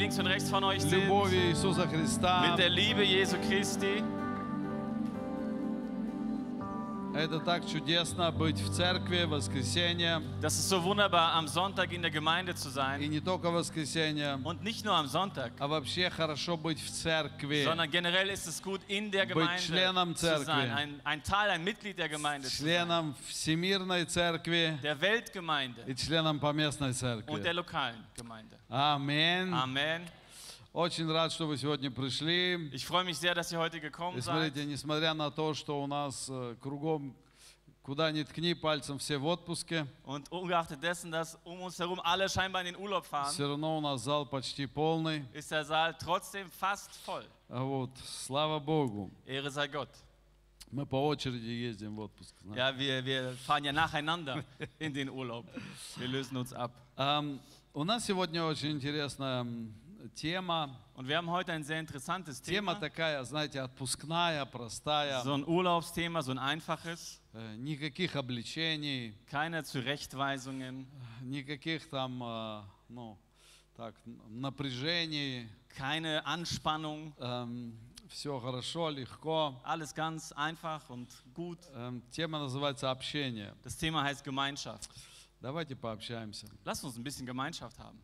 links und rechts von euch sind. Mit der Liebe Jesu Christi. Das ist so wunderbar, am Sonntag in der Gemeinde zu sein. Und nicht nur am Sonntag. Sondern generell ist es gut, in der Gemeinde zu sein. Ein, ein Teil, ein Mitglied der Gemeinde zu sein. Der Weltgemeinde. Und der lokalen Gemeinde. Amen. Amen. Очень рад, что вы сегодня пришли. Ich freue mich sehr, dass ihr heute И gekommen seid. смотрите, несмотря на то, что у нас э, кругом, куда ни ткни, пальцем все в отпуске, Und ungeachtet dessen, dass um uns herum alle scheinbar in den Urlaub fahren, все равно у нас зал почти полный. ist der Saal trotzdem fast voll. А Вот, слава Богу. Ehre sei Gott. Мы по очереди ездим в отпуск. знаете. Ja, wir, wir fahren ja nacheinander in den Urlaub. Wir lösen uns ab. Ам, У нас сегодня очень интересная м, тема. Und wir haben heute ein sehr interessantes Тема Thema. такая, знаете, отпускная, простая. So ein Urlaubsthema, so ein einfaches. Э, Никаких обличений, Keine Zurechtweisungen, никаких там, э, ну, так, н- напряжений. keine Anspannung. Все хорошо, легко. Alles ganz einfach und gut. Эм, Тема называется общение. Das Thema heißt Gemeinschaft. Давайте пообщаемся. Lasst uns ein bisschen Gemeinschaft haben.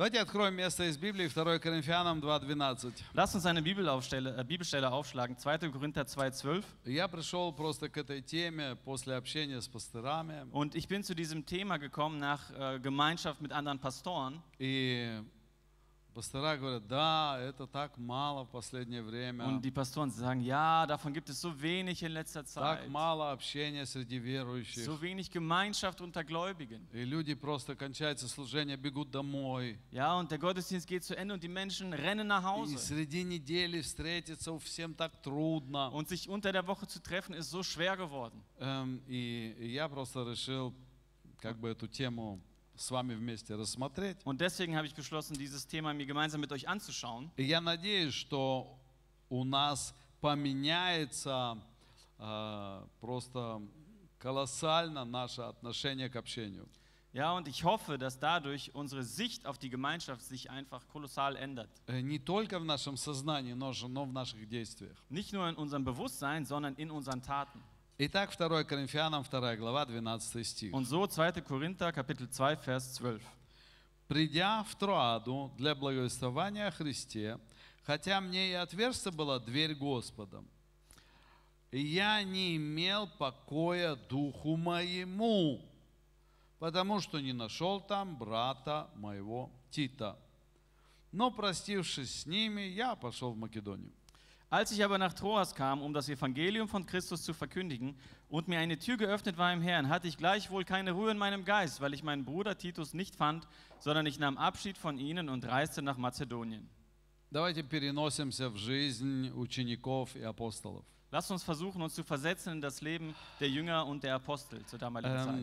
Давайте откроем место из Библии, 2 Коринфянам 2.12. Lasst uns eine Bibelaufstelle, äh, Bibelstelle aufschlagen. 2. Korinther 2,12. Я пришел просто к этой теме после общения с пастырами. Und ich bin zu diesem Thema gekommen nach äh, Gemeinschaft mit anderen Pastoren. И пастора говорят, да, это так мало в последнее время. Und die Pastoren sagen, ja, davon gibt es so wenig in letzter Zeit. Так мало общения среди верующих. So wenig Gemeinschaft unter Gläubigen. И люди просто кончается служение, бегут домой. Ja, und der Gottesdienst geht zu Ende und die Menschen rennen nach И Hause. среди недели встретиться всем так трудно. Und sich unter der Woche zu treffen, ist so schwer geworden. Эм, И и я просто решил как бы эту тему с вами вместе рассмотреть. Und deswegen habe ich beschlossen, dieses Thema mir gemeinsam mit euch anzuschauen. И я надеюсь, что у нас поменяется э, просто колоссально наше отношение к общению. Ja, und ich hoffe, dass dadurch unsere Sicht auf die Gemeinschaft sich einfach kolossal ändert. Э, Не только в нашем сознании, но, же- но в наших действиях. Nicht nur in unserem Bewusstsein, sondern in unseren Taten. Итак, 2 Коринфянам, 2 глава, 12 стих. Und so 2. Korinther Kapitel 2 Vers 12. «Придя в Троаду для благовествования о Христе, хотя мне и отверста была дверь Господа, я не имел покоя духу моему, потому что не нашел там брата моего Тита. Но, простившись с ними, я пошел в Македонию». Als ich aber nach Troas kam, um das Evangelium von Christus zu verkündigen, und mir eine Tür geöffnet war im Herrn, hatte ich gleichwohl keine Ruhe in meinem Geist, weil ich meinen Bruder Titus nicht fand, sondern ich nahm Abschied von ihnen und reiste nach Mazedonien. Давайте переносимся в жизнь учеников и апостолов. Lasst uns versuchen, uns zu versetzen in das Leben der Jünger und der Apostel zur damaligen Zeit.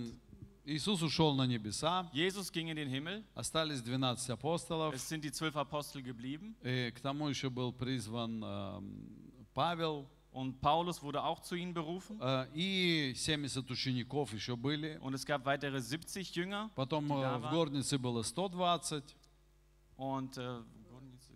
Эм, Иисус ушел на небеса, Jesus ging in den Himmel, остались 12 апостолов, es sind die zwölf Apostel geblieben И к тому еще был призван эм, Павел, und Paulus wurde auch zu ihnen berufen э, и 70 учеников еще были. und es gab weitere 70 Jünger Потом э, в горнице было 120, und äh,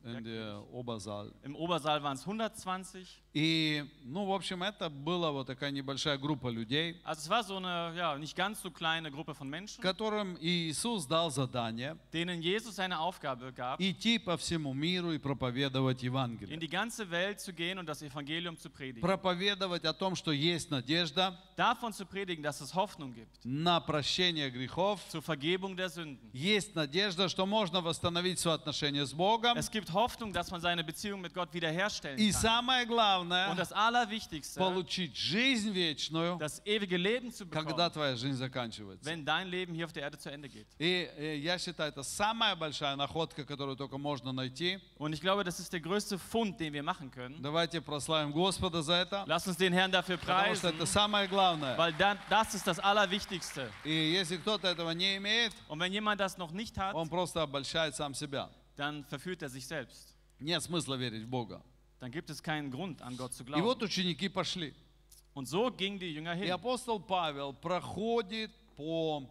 in der Obersaal. im Obersaal waren es 120. И, ну, в общем, это была вот такая небольшая группа людей, Also es war so eine ja, nicht ganz so kleine Gruppe von Menschen, которым Иисус дал задание denen Jesus eine Aufgabe gab, идти по всему миру и проповедовать in Евангелие. die ganze Welt zu gehen und das Evangelium zu predigen. Проповедовать о том, что есть надежда Davon zu predigen, dass es Hoffnung gibt, на прощение грехов, zur Vergebung der Sünden. есть надежда, что можно восстановить соотношение с Богом. Es gibt Hoffnung, dass man seine Beziehung mit Gott wiederherstellen И kann. самое Und главное, das Allerwichtigste, получить жизнь вечную, das ewige Leben zu когда bekommen, твоя жизнь заканчивается. wenn dein Leben hier auf der Erde zu Ende geht. И э, я считаю, это самая большая находка, которую только можно найти. Und ich glaube, das ist der größte Fund, den wir machen können. Давайте прославим Господа за это, Lass uns den Herrn dafür потому что preisen, это самое главное. weil dann, das ist das Allerwichtigste. И если кто-то этого не имеет, Und wenn jemand das noch nicht hat, он просто обольщает сам себя. dann verführt er sich selbst. Нет смысла верить в Бога. Dann gibt es keinen Grund, an Gott zu И вот glauben. ученики пошли. Und so gingen die Jünger И hin. апостол Павел проходит по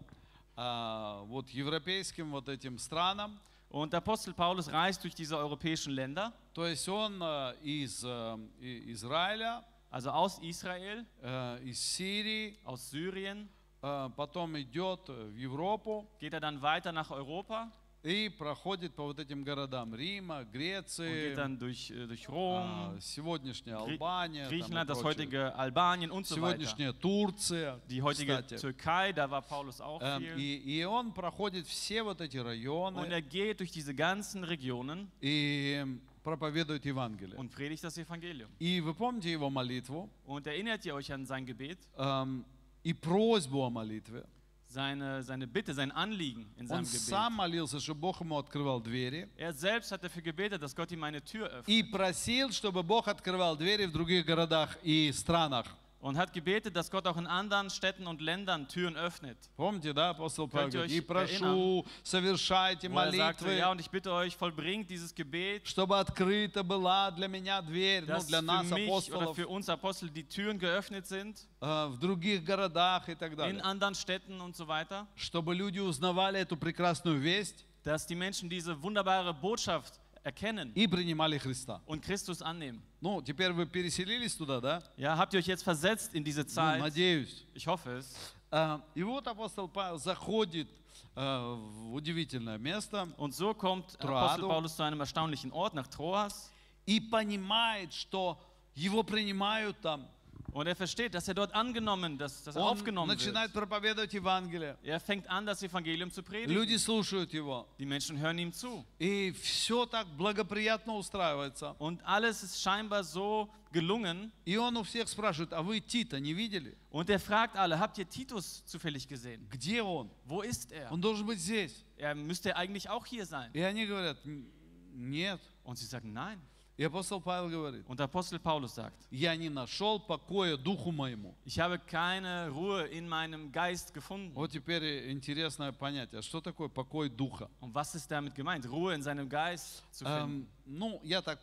а, вот европейским вот этим странам, Und der Apostel Paulus reist durch diese europäischen Länder, То есть он э, из э, и- Израиля, also aus Israel, э, из Сирии, aus Syrien, э, потом идет в Европу geht er dann weiter nach Europa и проходит по вот этим городам Рима, und Греции, geht dann durch, äh, durch а, Rom, сегодняшняя Grie- Албания, там и Griechenland, das heutige Albanien und so сегодняшняя Турция, Die heutige кстати. Türkei, da war Paulus auch Эм, viel. И, и он проходит все вот эти Und районы er geht durch diese ganzen Regionen и проповедует Евангелие. und predigt das Evangelium. И вы помните его молитву Und erinnert ihr euch an sein Gebet, эм, и просьбу о молитве. Seine, seine Bitte, sein Anliegen in Он seinem сам Gebet? молился, чтобы Бог ему открывал двери. Er selbst hat dafür gebetet, dass Gott ihm eine Tür öffnet И просил, чтобы Бог открывал двери в других городах и странах. und hat gebetet, dass Gott auch in anderen Städten und Ländern Türen öffnet. Помните, да, апостол Павел Könnt ihr говорит, и euch прошу, совершайте Wo er sagte, молитвы, ja, und ich bitte euch, vollbringt dieses Gebet, чтобы открыта была для меня дверь, ну, dass для für нас, mich oder апостолов, für uns Apostel die Türen geöffnet sind, э, в других городах и так in далее. anderen Städten und so weiter, Чтобы люди узнавали эту прекрасную весть dass die Menschen diese wunderbare Botschaft erkennen и принимали Христа. und Christus annehmen. Ну, теперь вы переселились туда, да? Ja, habt ihr euch jetzt versetzt in diese Ну, Zeit? надеюсь. Ich hoffe es. А, И вот апостол Павел заходит а, в удивительное место Und so kommt Troado. Apostel Paulus zu einem erstaunlichen Ort, nach Troas. и понимает, что его принимают там. Und er versteht, dass er dort angenommen, dass, dass er Он aufgenommen начинает wird. проповедовать Евангелие. Er fängt an, das Evangelium zu predigen. Люди слушают его. Die Menschen hören ihm zu. И все так благоприятно устраивается. Und alles ist scheinbar so gelungen. И он у всех спрашивает, а вы Тита не видели? Und er fragt alle, habt ihr Titus zufällig gesehen? Где он? Wo ist er? Он должен быть здесь. Er müsste eigentlich auch hier sein. И они говорят, «Н- нет. Und sie sagen, nein. И апостол Павел говорит, Und Apostel Paulus sagt, я не нашел покоя духу моему. ich habe keine Ruhe in meinem Geist gefunden. Вот теперь интересное понятие. Что такое покой духа? Und was ist damit gemeint? Ruhe in seinem Geist zu finden. Эм, ну, я так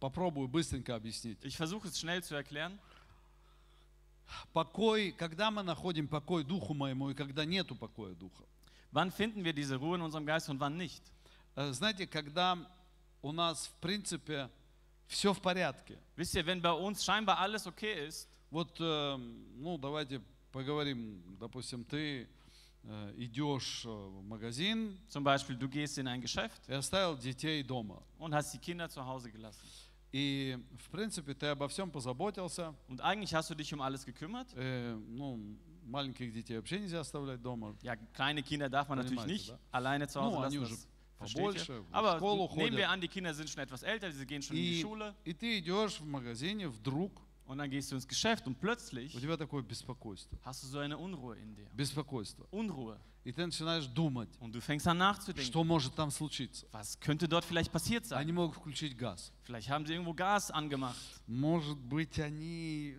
попробую быстренько объяснить. Ich versuche es schnell zu erklären. Покой, когда мы находим покой духу моему и когда нету покоя духа. Wann finden wir diese Ruhe in unserem Geist und wann nicht? Э, Знаете, когда у нас, в принципе, все в порядке. Wisst ihr, wenn bei uns scheinbar alles okay ist, Вот, э, ну, давайте поговорим. Допустим, ты э, идешь э, в магазин zum Beispiel du gehst in ein Geschäft и оставил детей дома. und hast die Kinder zu Hause gelassen. И, в принципе, ты обо всем позаботился. Und eigentlich hast du dich um alles gekümmert. Э, ну, маленьких детей вообще нельзя оставлять дома. Ja, kleine Kinder darf man natürlich Понимаете, nicht да? alleine zu Hause Ну, они lassen. уже Das versteht побольше, ihr. в Aber школу nehmen wir ходят. an, die Kinder sind schon etwas älter, sie gehen schon in die И, Schule. и ты идешь в магазине, вдруг Und dann gehst du ins Geschäft und plötzlich у тебя такое беспокойство. hast du so eine Unruhe in dir. Bеспокойство. Unruhe. И ты начинаешь думать, Und du fängst an nachzudenken. что может там случиться. Was könnte dort vielleicht passiert sein? Они могут включить газ. Vielleicht haben sie irgendwo Gas angemacht. Может быть, они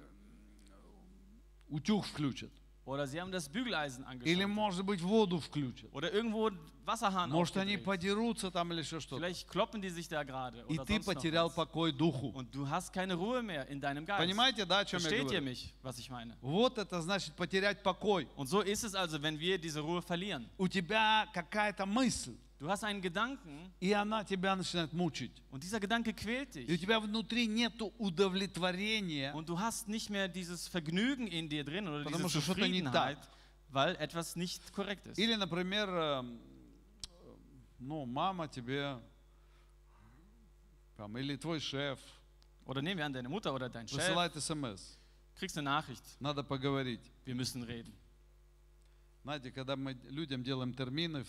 утюг включат. Oder sie haben das Bügeleisen Или, angeschaltet. может быть, воду включат. Oder irgendwo einen Wasserhahn Может, они aufgedreht. подерутся там или еще что-то. Vielleicht kloppen die sich da gerade. И Oder ты sonst noch потерял was. покой духу. Und du hast keine Ruhe mehr in deinem Geist. Понимаете, да, о чем я Versteht ihr говорю? mich, was ich meine? Вот это значит потерять покой. Und so ist es also, wenn wir diese Ruhe verlieren. У тебя какая-то мысль, Du hast einen Gedanken и она тебя начинает мучить. und dieser Gedanke quält И у dich. тебя внутри нету удовлетворения, Und du hast nicht mehr dieses Vergnügen in dir drin oder Потому diese Zufriedenheit, weil etwas nicht korrekt ist. Или, например, э, ну, мама тебе, там, или твой шеф Oder nehmen wir an, deine Mutter oder dein Chef, высылает смс. kriegst eine Nachricht, Надо поговорить. wir müssen reden. Знаете, когда мы людям делаем термины,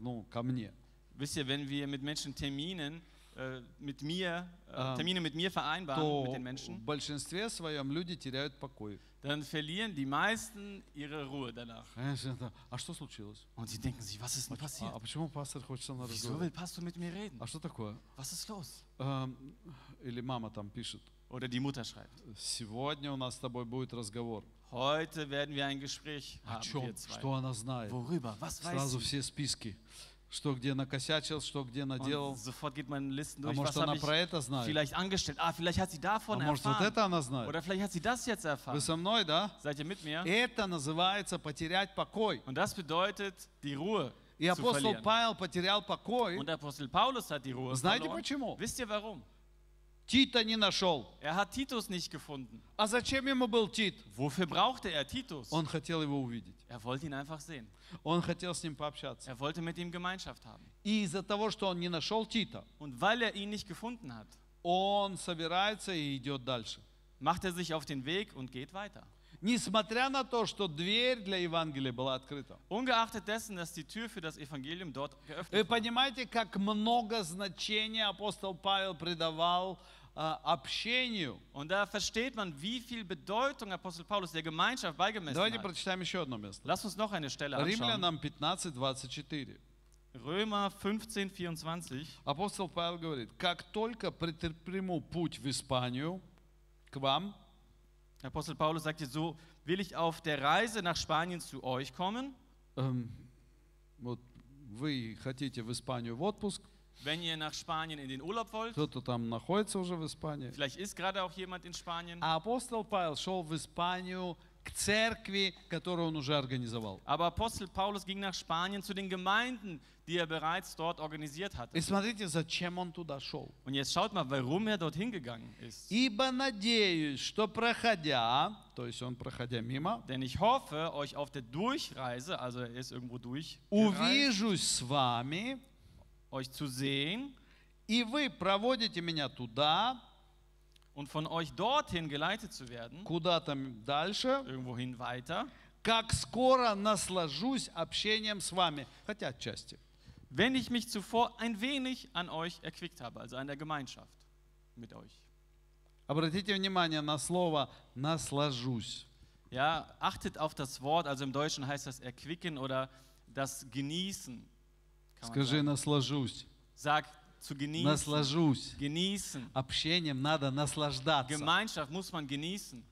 ну, ко мне, Wisst ihr, wenn wir mit Menschen Terminen, äh, mit mir, äh, Ähm, Termine mit mir vereinbaren, то mit den в Menschen, большинстве своем люди теряют покой. dann verlieren die meisten ihre Ruhe danach. Знаешь, это, А что случилось? Und sie denken sich, was ist denn А, passiert? а почему пастор хочет со мной Wieso разговаривать? will Pastor mit mir reden? А что такое? Was ist los? Эм, Или мама там пишет, Oder die Mutter schreibt, сегодня у нас с тобой будет разговор. heute werden wir ein Gespräch О haben, чем? wir zwei. Что она знает? Worüber? Was weiß Сразу sie? все списки. Что где накосячил, что где наделал. Sofort geht man Listen А durch, может was она про это знает? vielleicht angestellt. Ah, vielleicht hat sie А davon может вот это она знает? Oder vielleicht hat sie das jetzt Вы со мной, да? Seid ihr mit mir? Это называется потерять покой. Und das bedeutet die Ruhe. И апостол. Павел потерял покой. Und der Apostel Paulus hat die Ruhe Знаете verloren. почему? Wisst ihr warum? Тита не нашел. Er hat Titus nicht gefunden. А зачем ему был Тит? Wofür brauchte er Titus? Он хотел его увидеть. Er wollte ihn einfach sehen. Он хотел с ним пообщаться. Er wollte mit ihm Gemeinschaft haben. И из-за того, что он не нашел Тита, Und weil er ihn nicht gefunden hat, он собирается и идет дальше. macht er sich auf den Weg und geht weiter. Несмотря на то, что дверь для Евангелия была открыта. Ungeachtet dessen, dass die Tür für das Evangelium dort Вы geöffnet war. понимаете, как много значения апостол Павел придавал а, общению. Und da versteht man, wie viel Bedeutung Apostel Paulus der Gemeinschaft beigemessen Давайте hat. прочитаем еще одно место. Lass uns noch eine Stelle anschauen. Римлянам 15, 24. Römer 15, 24. Апостол Павел говорит, как только претерприму путь в Испанию к вам, Apostel Paulus sagte, so will ich auf der Reise nach Spanien zu euch kommen. эм, вот вы хотите в Испанию в отпуск, Wenn ihr nach Spanien in den Urlaub wollt, кто-то там находится уже в Испании. vielleicht ist gerade auch jemand in Spanien, А апостол Павел шел в Испанию к церкви, которую он уже организовал. aber Apostel Paulus ging nach Spanien zu den Gemeinden, die er bereits dort organisiert hatte. И смотрите, зачем он туда шел. Und jetzt schaut mal, warum er dorthin gegangen ist. Ибо надеюсь, что проходя, то есть он проходя мимо, Denn ich hoffe, euch auf der Durchreise, also er ist irgendwo durch, увижусь с вами, euch zu sehen и вы проводите меня туда, und von euch dorthin geleitet zu werden, куда-то дальше, irgendwohin weiter, как скоро наслажусь общением с вами, хотя отчасти. wenn ich mich zuvor ein wenig an euch erquickt habe, also an der Gemeinschaft mit euch. Обратите внимание на слово «наслажусь». Ja, achtet auf das Wort, also im Deutschen heißt das erquicken oder das genießen. Скажи. «наслажусь». Sag zu genießen. Наслажусь. Genießen. Общением надо наслаждаться. Gemeinschaft muss man genießen.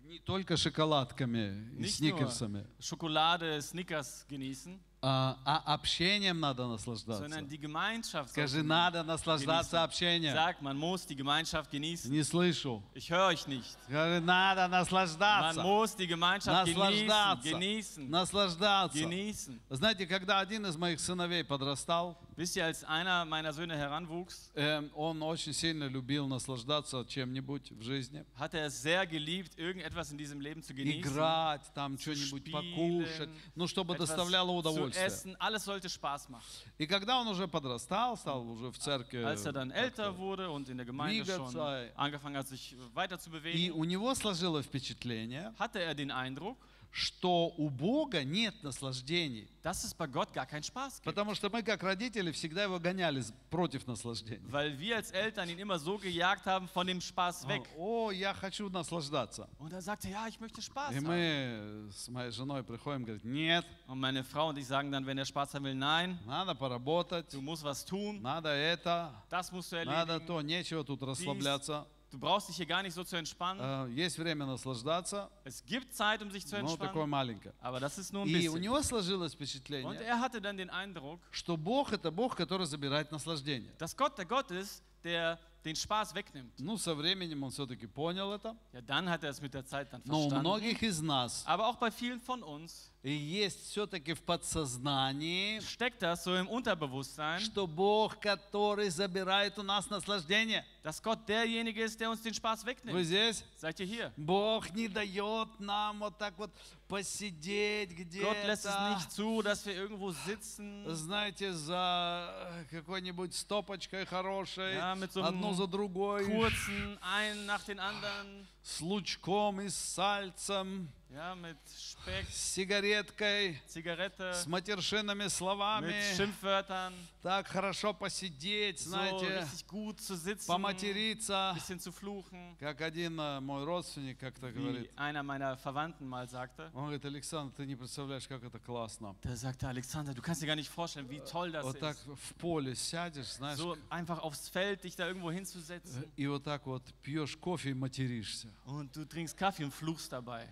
Не только шоколадками и Nicht сникерсами, Schokolade, Snickers genießen, а, а общением надо наслаждаться. sondern die Gemeinschaft. Скажи, man надо наслаждаться genießen. общением. Sag, man muss die Gemeinschaft genießen. Не слышу. Ich höre euch nicht. Скажи, надо Man наслаждаться. muss die Gemeinschaft genießen. Наслаждаться. Genießen. Наслаждаться. Genießen. Знаете, когда один из моих сыновей подрастал, Wisst ihr, als einer meiner Söhne heranwuchs, эм, он очень сильно любил наслаждаться чем-нибудь в жизни. hat er es sehr geliebt, irgendetwas in diesem Leben zu genießen. Играть, там что-нибудь покушать, ну, чтобы доставляло zu удовольствие. essen, alles sollte Spaß machen. И когда он уже подрастал, стал уже в церкви, Als er dann älter wurde und in der Gemeinde schon angefangen hat, sich weiter zu и bewegen, у него сложилось впечатление, hatte er den Eindruck, что у Бога нет наслаждений. dass es bei Gott gar keinen Spaß gibt. Потому что мы, как родители, всегда его гоняли против наслаждений. Weil wir als Eltern ihn immer so gejagt haben von dem Spaß weg. О, я хочу наслаждаться. Und er sagte, ja, ich möchte Spaß И мы с моей женой приходим, говорит, нет, Und meine Frau und ich sagen dann, wenn er Spaß haben will, nein, надо поработать, du musst was tun, надо это, das musst du надо erledigen. то, нечего тут расслабляться. Du brauchst dich hier gar nicht so zu entspannen. Э, Есть время наслаждаться, Es gibt Zeit, um sich zu но такое entspannen, маленькое. aber das ist nur ein И у bisschen. него сложилось Und впечатление, er hatte dann den Eindruck, что Бог это Бог, который забирает наслаждение. dass Gott der Gott ist, der den Spaß wegnimmt. Ну, со временем он все-таки понял это. Ja, dann hat er es mit der Zeit dann Но у verstanden. многих из нас Aber auch bei vielen von uns И есть все-таки в подсознании, steckt das so im Unterbewusstsein, что Бог, который забирает у нас наслаждение. dass Gott derjenige ist, der uns den Spaß Вы wegnimmt. здесь? Seid ihr hier? Бог не дает нам вот так вот посидеть Gott lässt es где-то, nicht zu, dass wir irgendwo sitzen, знаете, за какой-нибудь стопочкой хорошей, Ja, mit so одну за другой, kurzen, einen nach den anderen, с лучком и с сальцем, ja, mit Speck, с сигареткой, Zigarette, с матершинными mit словами. Schimpfwörtern, Так хорошо посидеть, so знаете, gut zu sitzen, поматериться. bisschen zu fluchen, Как один э, мой родственник как-то wie говорит. einer meiner Verwandten mal sagte. Он говорит, Александр, ты не представляешь, как это классно. Da sagte Alexander, du kannst dir gar nicht vorstellen, wie toll das Вот так ist. в поле сядешь, знаешь, So einfach aufs Feld, dich da irgendwo hinzusetzen и вот так вот пьешь кофе и материшься. Und du trinkst Kaffee und fluchst dabei.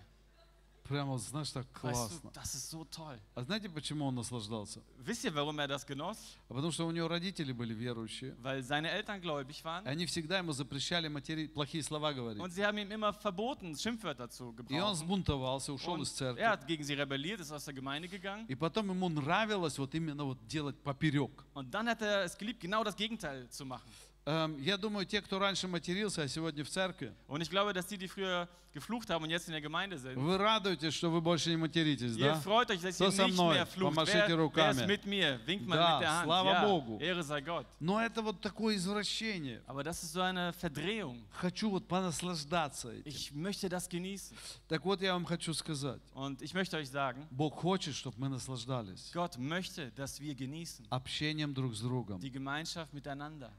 Прямо, знаешь, так Weißt du, классно. das ist so toll. А знаете, почему он наслаждался? Wisst ihr, warum er das genoss? А потому что у него родители были верующие. Weil seine Eltern gläubig И waren они всегда ему запрещали матери... плохие слова говорить. und sie haben ihm immer verboten, Schimpfwörter zu И он gebrauchen. сбунтовался, ушел Und из церкви. er hat gegen sie rebelliert, ist aus der Gemeinde gegangen. И потом ему нравилось вот именно вот делать поперек. Und dann hat er es geliebt, genau das Gegenteil zu machen. Эм, Я думаю, те, кто раньше матерился, а сегодня в церкви, Und ich glaube, dass die, die früher geflucht haben und jetzt in der Gemeinde sind, вы радуетесь, что вы больше не материтесь, ihr да? freut euch, dass ihr nicht мной? mehr flucht. Помашите Wer, wer руками. ist mit mir? Winkt mal Да, mit der Hand. слава ja, Богу. Ehre sei Gott. Но это вот такое извращение. Aber das ist so eine Verdrehung. Хочу вот понаслаждаться этим. Ich möchte das genießen. Так вот я вам хочу сказать. Und ich möchte euch sagen, Бог хочет, чтобы мы наслаждались Gott möchte, dass wir genießen. общением друг с другом. Die Gemeinschaft miteinander.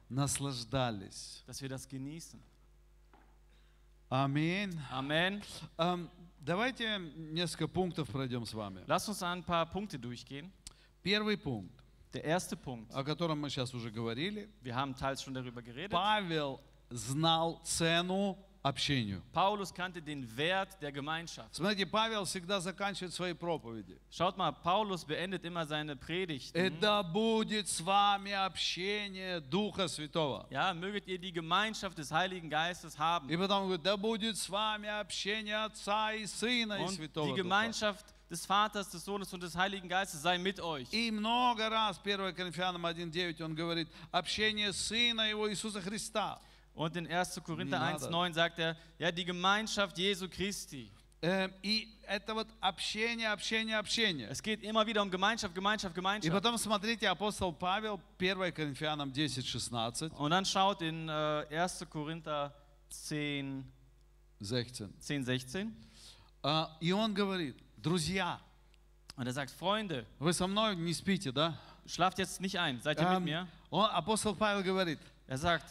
Наслаждались. Dass wir das genießen. Аминь. Amen. Эм, Давайте несколько пунктов пройдем с вами. Lasst uns ein paar Punkte durchgehen. Первый пункт, Der erste Punkt. о котором мы сейчас уже говорили. Wir haben teils schon darüber geredet. Павел знал цену общению. Paulus kannte den Wert der Gemeinschaft. Смотрите, Павел всегда заканчивает свои проповеди. Schaut mal, Paulus beendet immer seine Predigten. И да будет с вами общение Духа Святого. Ja, möget ihr die Gemeinschaft des Heiligen Geistes И haben. потом он говорит, да будет с вами общение Отца и Сына и Und Святого die Духа. Gemeinschaft des Vaters, des Sohnes und des Heiligen Geistes sei mit euch. И много раз, 1 Коринфянам 1.9, он говорит, общение Сына Его Иисуса Христа. Und in 1. Korinther Wie nada. 1,9 sagt er, ja, die Gemeinschaft Jesu Christi. Эм, И это вот общение, общение, общение. Es geht immer wieder um Gemeinschaft, Gemeinschaft, И Gemeinschaft. потом смотрите, апостол Павел, 1 Коринфянам 10, 16, Und dann schaut in äh, 1. Korinther 10, 16. 10, 16. А, И он говорит, друзья, Und er sagt, Freunde, вы со мной не спите, да? schlaft jetzt nicht ein, seid ihr mit Эм, mir? он- Апостол Павел говорит, Er sagt,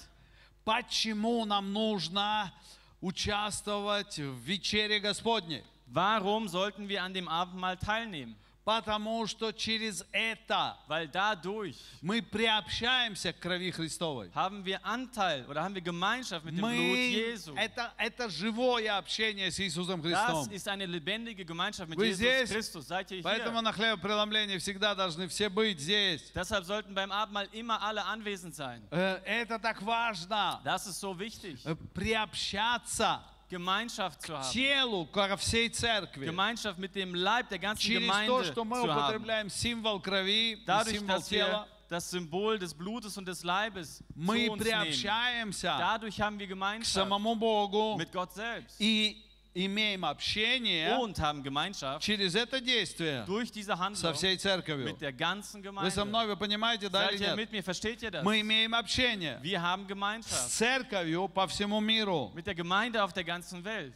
почему нам нужно участвовать в вечере Господней? warum sollten wir an dem Abendmahl teilnehmen? Потому что через это Weil dadurch мы приобщаемся к крови Христовой. haben wir Anteil oder haben wir Gemeinschaft mit dem Blut Мы, Jesu. это, это живое общение с Иисусом Das Христом. ist eine lebendige Gemeinschaft mit Вы Jesus здесь? Christus. Seid ihr Поэтому hier? на хлебопреломлении всегда должны все быть здесь. Deshalb sollten beim Abendmahl immer alle anwesend sein. Э, Это так важно. Das ist so wichtig, Э, Приобщаться Gemeinschaft zu к haben. телу, ко всей церкви. Gemeinschaft mit dem Leib der ganzen Через то, Gemeinde что мы zu haben. употребляем символ крови, и Dadurch, символ dass wir тела, das Symbol des Blutes und des Leibes мы zu uns nehmen. приобщаемся Dadurch haben wir к Gemeinschaft самому Богу mit Gott selbst и имеем общение und haben Gemeinschaft через это действие durch diese со всей церковью. mit der ganzen Вы со мной, вы понимаете, да Seid или нет? mit mir? Versteht ihr das? Мы имеем общение Wir haben с церковью по всему миру, mit der Gemeinde auf der ganzen Welt,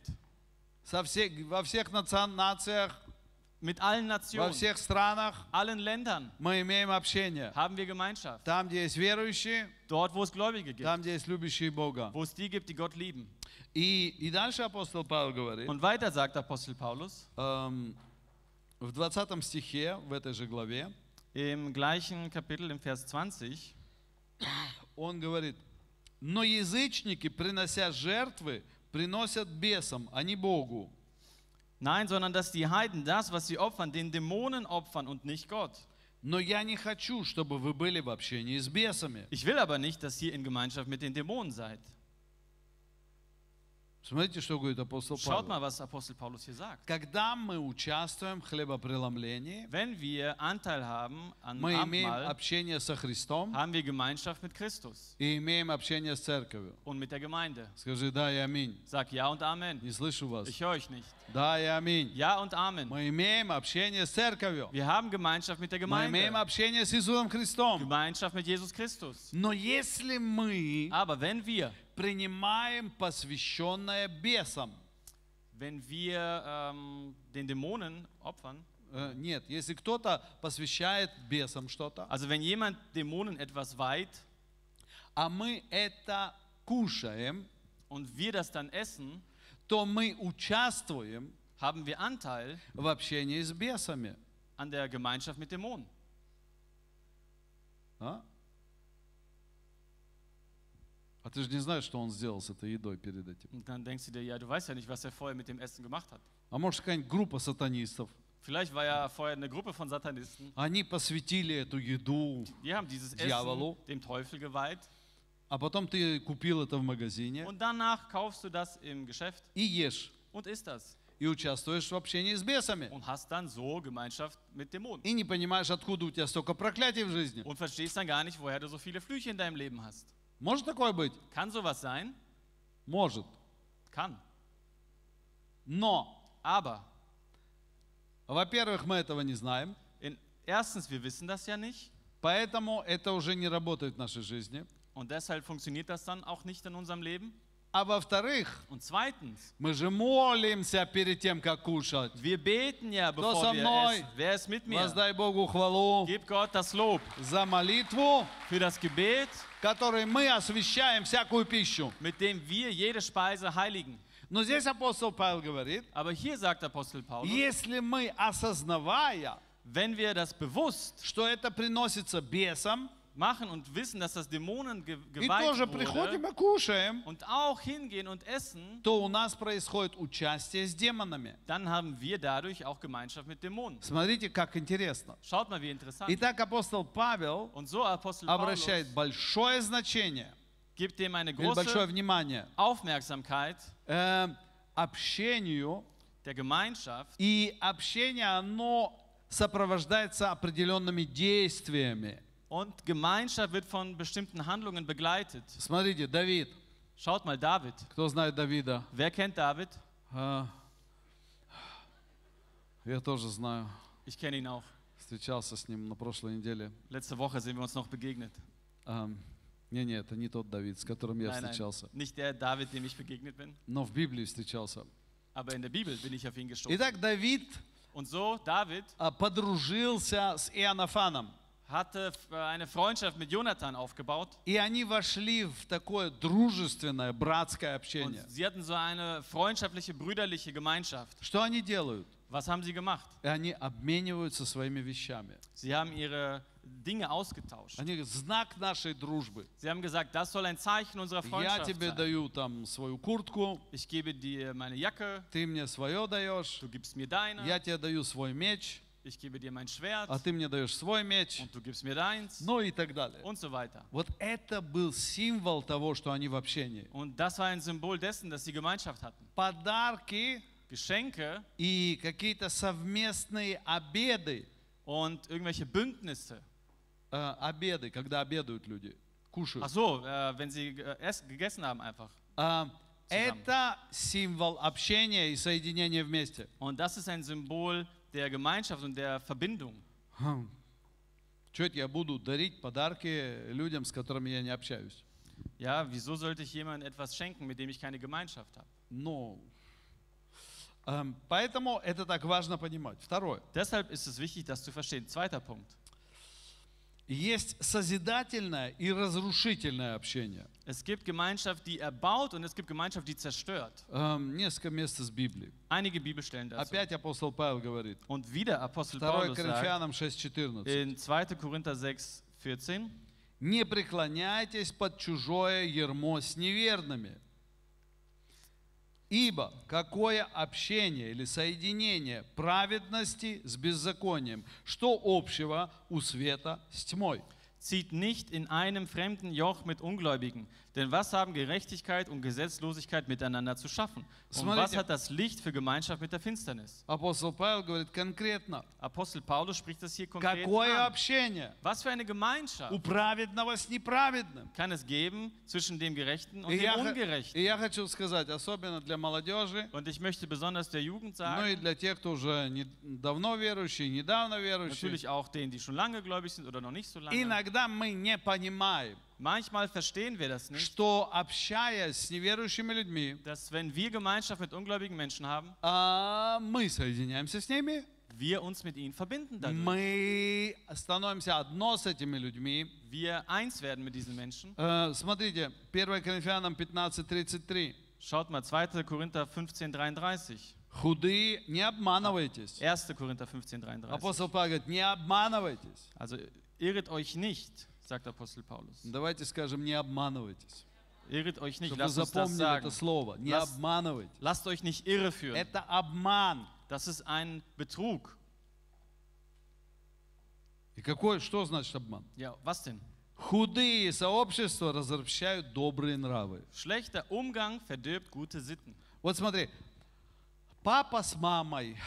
со всех, во всех национ- нациях, mit allen во Nationen, всех странах allen Ländern мы имеем общение. haben wir Gemeinschaft. Там, где есть верующие, Dort, wo es Gläubige gibt, там, где есть любящие Бога. wo es die gibt, die Gott lieben. И, и дальше апостол Павел говорит, Und weiter sagt Apostel Paulus эм, в 20 стихе, в этой же главе, im gleichen Kapitel, im Vers 20, он говорит, но язычники, принося жертвы, приносят бесам, а не Богу. Nein, sondern dass die Heiden das, was sie opfern, den Dämonen opfern und nicht Gott. Но я не хочу, чтобы вы были в общении с бесами. Ich will aber nicht, dass ihr in Gemeinschaft mit den Dämonen seid. Смотрите, что говорит апостол Schaut Павел. mal, was Apostel Paulus hier sagt. Когда мы участвуем в хлебопреломлении, Wenn wir Anteil haben an мы имеем Abendmahl, общение со Христом haben wir Gemeinschaft mit Christus и имеем общение с церковью. und mit der Gemeinde. Скажи да и аминь. Sag ja und Amen. Не слышу вас. Ich höre euch nicht. Да и аминь. Ja und Amen. Мы имеем общение с церковью. Wir haben Gemeinschaft mit der Мы имеем Gemeinde. общение с Иисусом Христом. Gemeinschaft mit Jesus Christus. Но если мы Aber wenn wir, принимаем посвященное бесам, wenn wir ähm, den Dämonen opfern, э, нет, если кто-то посвящает бесам что-то, also wenn jemand Dämonen etwas weiht а мы это кушаем, und wir das dann essen, то мы участвуем haben wir Anteil в общении с бесами. an der Gemeinschaft mit Dämonen. А? Ты же не знаешь, что он сделал с этой едой перед этим. Und dann denkst du dir, ja, du weißt ja nicht, was er vorher mit dem Essen gemacht hat. А может, какая-нибудь группа сатанистов. Vielleicht war ja vorher eine Gruppe von Satanisten, Они посвятили эту еду, die haben dieses Дьяволу. Essen dem Teufel geweiht. а потом ты купил это в магазине Und danach kaufst du das im Geschäft и ешь. und isst das. И участвуешь в общении с бесами. Und hast dann so Gemeinschaft mit Dämonen. И не понимаешь, откуда у тебя столько проклятий в жизни. Und verstehst dann gar nicht, woher du so viele Flüche in deinem Leben hast. Может такое быть? Kann sowas sein? Может. Kann. Но, Aber, во-первых, мы этого не знаем, in, erstens, wir wissen das ja nicht. поэтому это уже не работает в нашей жизни. Und deshalb funktioniert das dann auch nicht in unserem Leben. А во-вторых, Und zweitens, мы же молимся перед тем, как кушать. wir beten ja, со bevor wir мной? essen. Wer ist mit mir? Воздай Богу хвалу Gib Gott das Lob за молитву, für das Gebet, которой мы освящаем всякую пищу. mit dem wir jede Speise heiligen. Но здесь апостол Павел говорит, Aber hier sagt Apostel Paulus, если мы, осознавая, wenn wir das bewusst что это приносится бесам, machen und wissen, dass das Dämonen ge и geweiht тоже wurde, приходим и кушаем, und auch hingehen und essen, то у нас происходит участие с демонами. dann haben wir dadurch auch Gemeinschaft mit Dämonen. Смотрите, как интересно. Schaut mal, wie interessant. Итак, апостол Павел Und so Apostel Paulus обращает большое значение gibt dem eine или большое große внимание Aufmerksamkeit э, общению, der Gemeinschaft. и общение, оно сопровождается определенными действиями. Und Gemeinschaft wird von bestimmten Handlungen begleitet. Смотрите, Давид. Schaut mal, David. Кто знает Давида? Wer kennt David? А, я тоже знаю. Ich kenne ihn auch. Встречался с ним на прошлой неделе. Letzte Woche sind wir uns noch begegnet. Ам, Не-не, это не тот Давид, с которым я Nein, nein, встречался. nicht der David, dem ich begegnet bin, Но в Библии встречался. aber in der Bibel bin ich auf ihn gestoßen. Итак, Давид Und so, David а, подружился с Иоаннафаном. Hatte eine Freundschaft mit Jonathan aufgebaut И они вошли в такое дружественное, братское und общение. sie hatten so eine freundschaftliche, brüderliche Gemeinschaft. Что они делают? Was haben sie gemacht? И они обмениваются своими вещами. Sie haben ihre Dinge ausgetauscht. Они говорят, знак нашей дружбы. Sie haben gesagt, das soll ein Zeichen unserer Я Freundschaft тебе sein. даю там свою куртку, Ich gebe dir meine Jacke, ты мне свое даешь, du gibst mir deine, я тебе даю свой меч, ich gebe dir mein Schwert а ты мне даешь свой меч, und du gibst mir deins ну и так далее. und so weiter. Вот это был символ того, что они в общении. Und das war ein Symbol dessen, dass sie Gemeinschaft hatten. Подарки Geschenke и какие-то совместные обеды, und irgendwelche Bündnisse. э, обеды, когда обедают люди, Ach кушают. so, äh, wenn sie äh, ess- gegessen haben einfach. А, это символ общения и соединения вместе. Und das ist ein Symbol der Gemeinschaft und der Verbindung. Что это я буду дарить подарки людям, с которыми я не общаюсь? Ja, wieso sollte ich jemandem etwas schenken, mit dem ich keine Gemeinschaft habe? Ну, эм, поэтому это так важно понимать. Второе. Deshalb ist es wichtig, das zu verstehen. Zweiter Punkt. Есть созидательное и разрушительное общение. Es gibt Gemeinschaft, die erbaut und es gibt Gemeinschaft, die zerstört. Эм, несколько мест из Библии. Einige Bibelstellen dazu. Опять апостол Павел говорит. Und wieder Apostel 2 Paulus Коринфянам 6.14. in 2. Korinther 6, 14, Не преклоняйтесь под чужое ермо с неверными. Ибо какое общение или соединение праведности с беззаконием? Что общего у света с тьмой? zieht nicht in einem fremden Joch mit Ungläubigen. Denn was haben Gerechtigkeit und Gesetzlosigkeit miteinander zu schaffen? Und Смотрите. was hat das Licht für Gemeinschaft mit der Finsternis? Апостол Павел говорит конкретно. Apostel Paulus spricht das hier konkret Какое an. общение Was für eine Gemeinschaft у праведного с неправедным? kann es geben zwischen dem Gerechten und И dem я, х- Ungerechten? и я хочу сказать, особенно для молодежи, Und ich möchte besonders der Jugend ну и sagen, для тех, кто уже не- давно верующий, недавно верующий, natürlich auch denen, die schon lange gläubig sind oder noch nicht so lange. иногда мы не понимаем, Manchmal verstehen wir das nicht, что общаясь с неверующими людьми, dass wenn wir Gemeinschaft mit ungläubigen Menschen haben, а, мы соединяемся с ними, wir uns mit ihnen verbinden dadurch. мы становимся одно с этими людьми. Wir eins werden mit diesen Menschen. Э, Смотрите, 1 Коринфянам 15.33. Schaut mal, 2. Korinther 15, 33. Худые, не обманывайтесь. 1. Korinther 15, 33. Апостол Павел говорит, не обманывайтесь. Also irret euch nicht, Sagt Apostel Paulus. Давайте скажем, не обманывайтесь. Irret euch nicht, lasst uns das sagen. это слово. Не Lass- обманывать. Lasst euch nicht irreführen. Это обман. Das ist ein Betrug. И какой, что значит обман? Ja, was denn? Худые сообщества разобщают добрые нравы. Schlechter Umgang verdirbt gute Sitten. Вот смотри, папа с мамой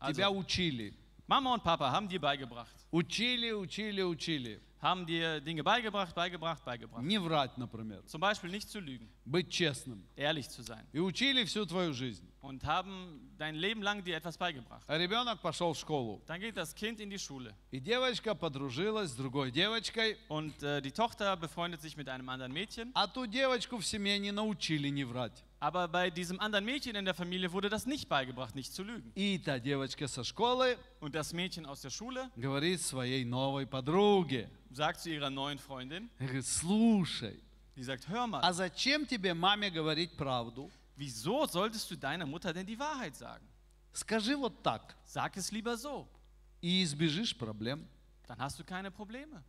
Also, тебя учили. Mama und Papa haben dir beigebracht. Учили, учили, учили. Haben dir Dinge beigebracht, beigebracht, beigebracht. Не врать, например. Zum Beispiel nicht zu lügen, Быть честным. ehrlich zu sein. И учили всю твою жизнь. Und haben dein Leben lang dir etwas beigebracht. А ребенок пошел в школу. Dann geht das Kind in die Schule. И девочка подружилась с другой девочкой. Und äh, die Tochter befreundet sich mit einem anderen Mädchen. А ту девочку в семье не научили не врать. Aber bei diesem anderen Mädchen in der Familie wurde das nicht beigebracht, nicht zu lügen. И та девочка со школы Und das Mädchen aus der Schule говорит своей новой подруге. sagt zu ihrer neuen Freundin, Говорит, слушай, die sagt, hör mal, а зачем тебе маме говорить правду? wieso solltest du deiner Mutter denn die Wahrheit sagen? Скажи вот так, Sag es lieber so, и избежишь проблем. dann hast du keine Probleme.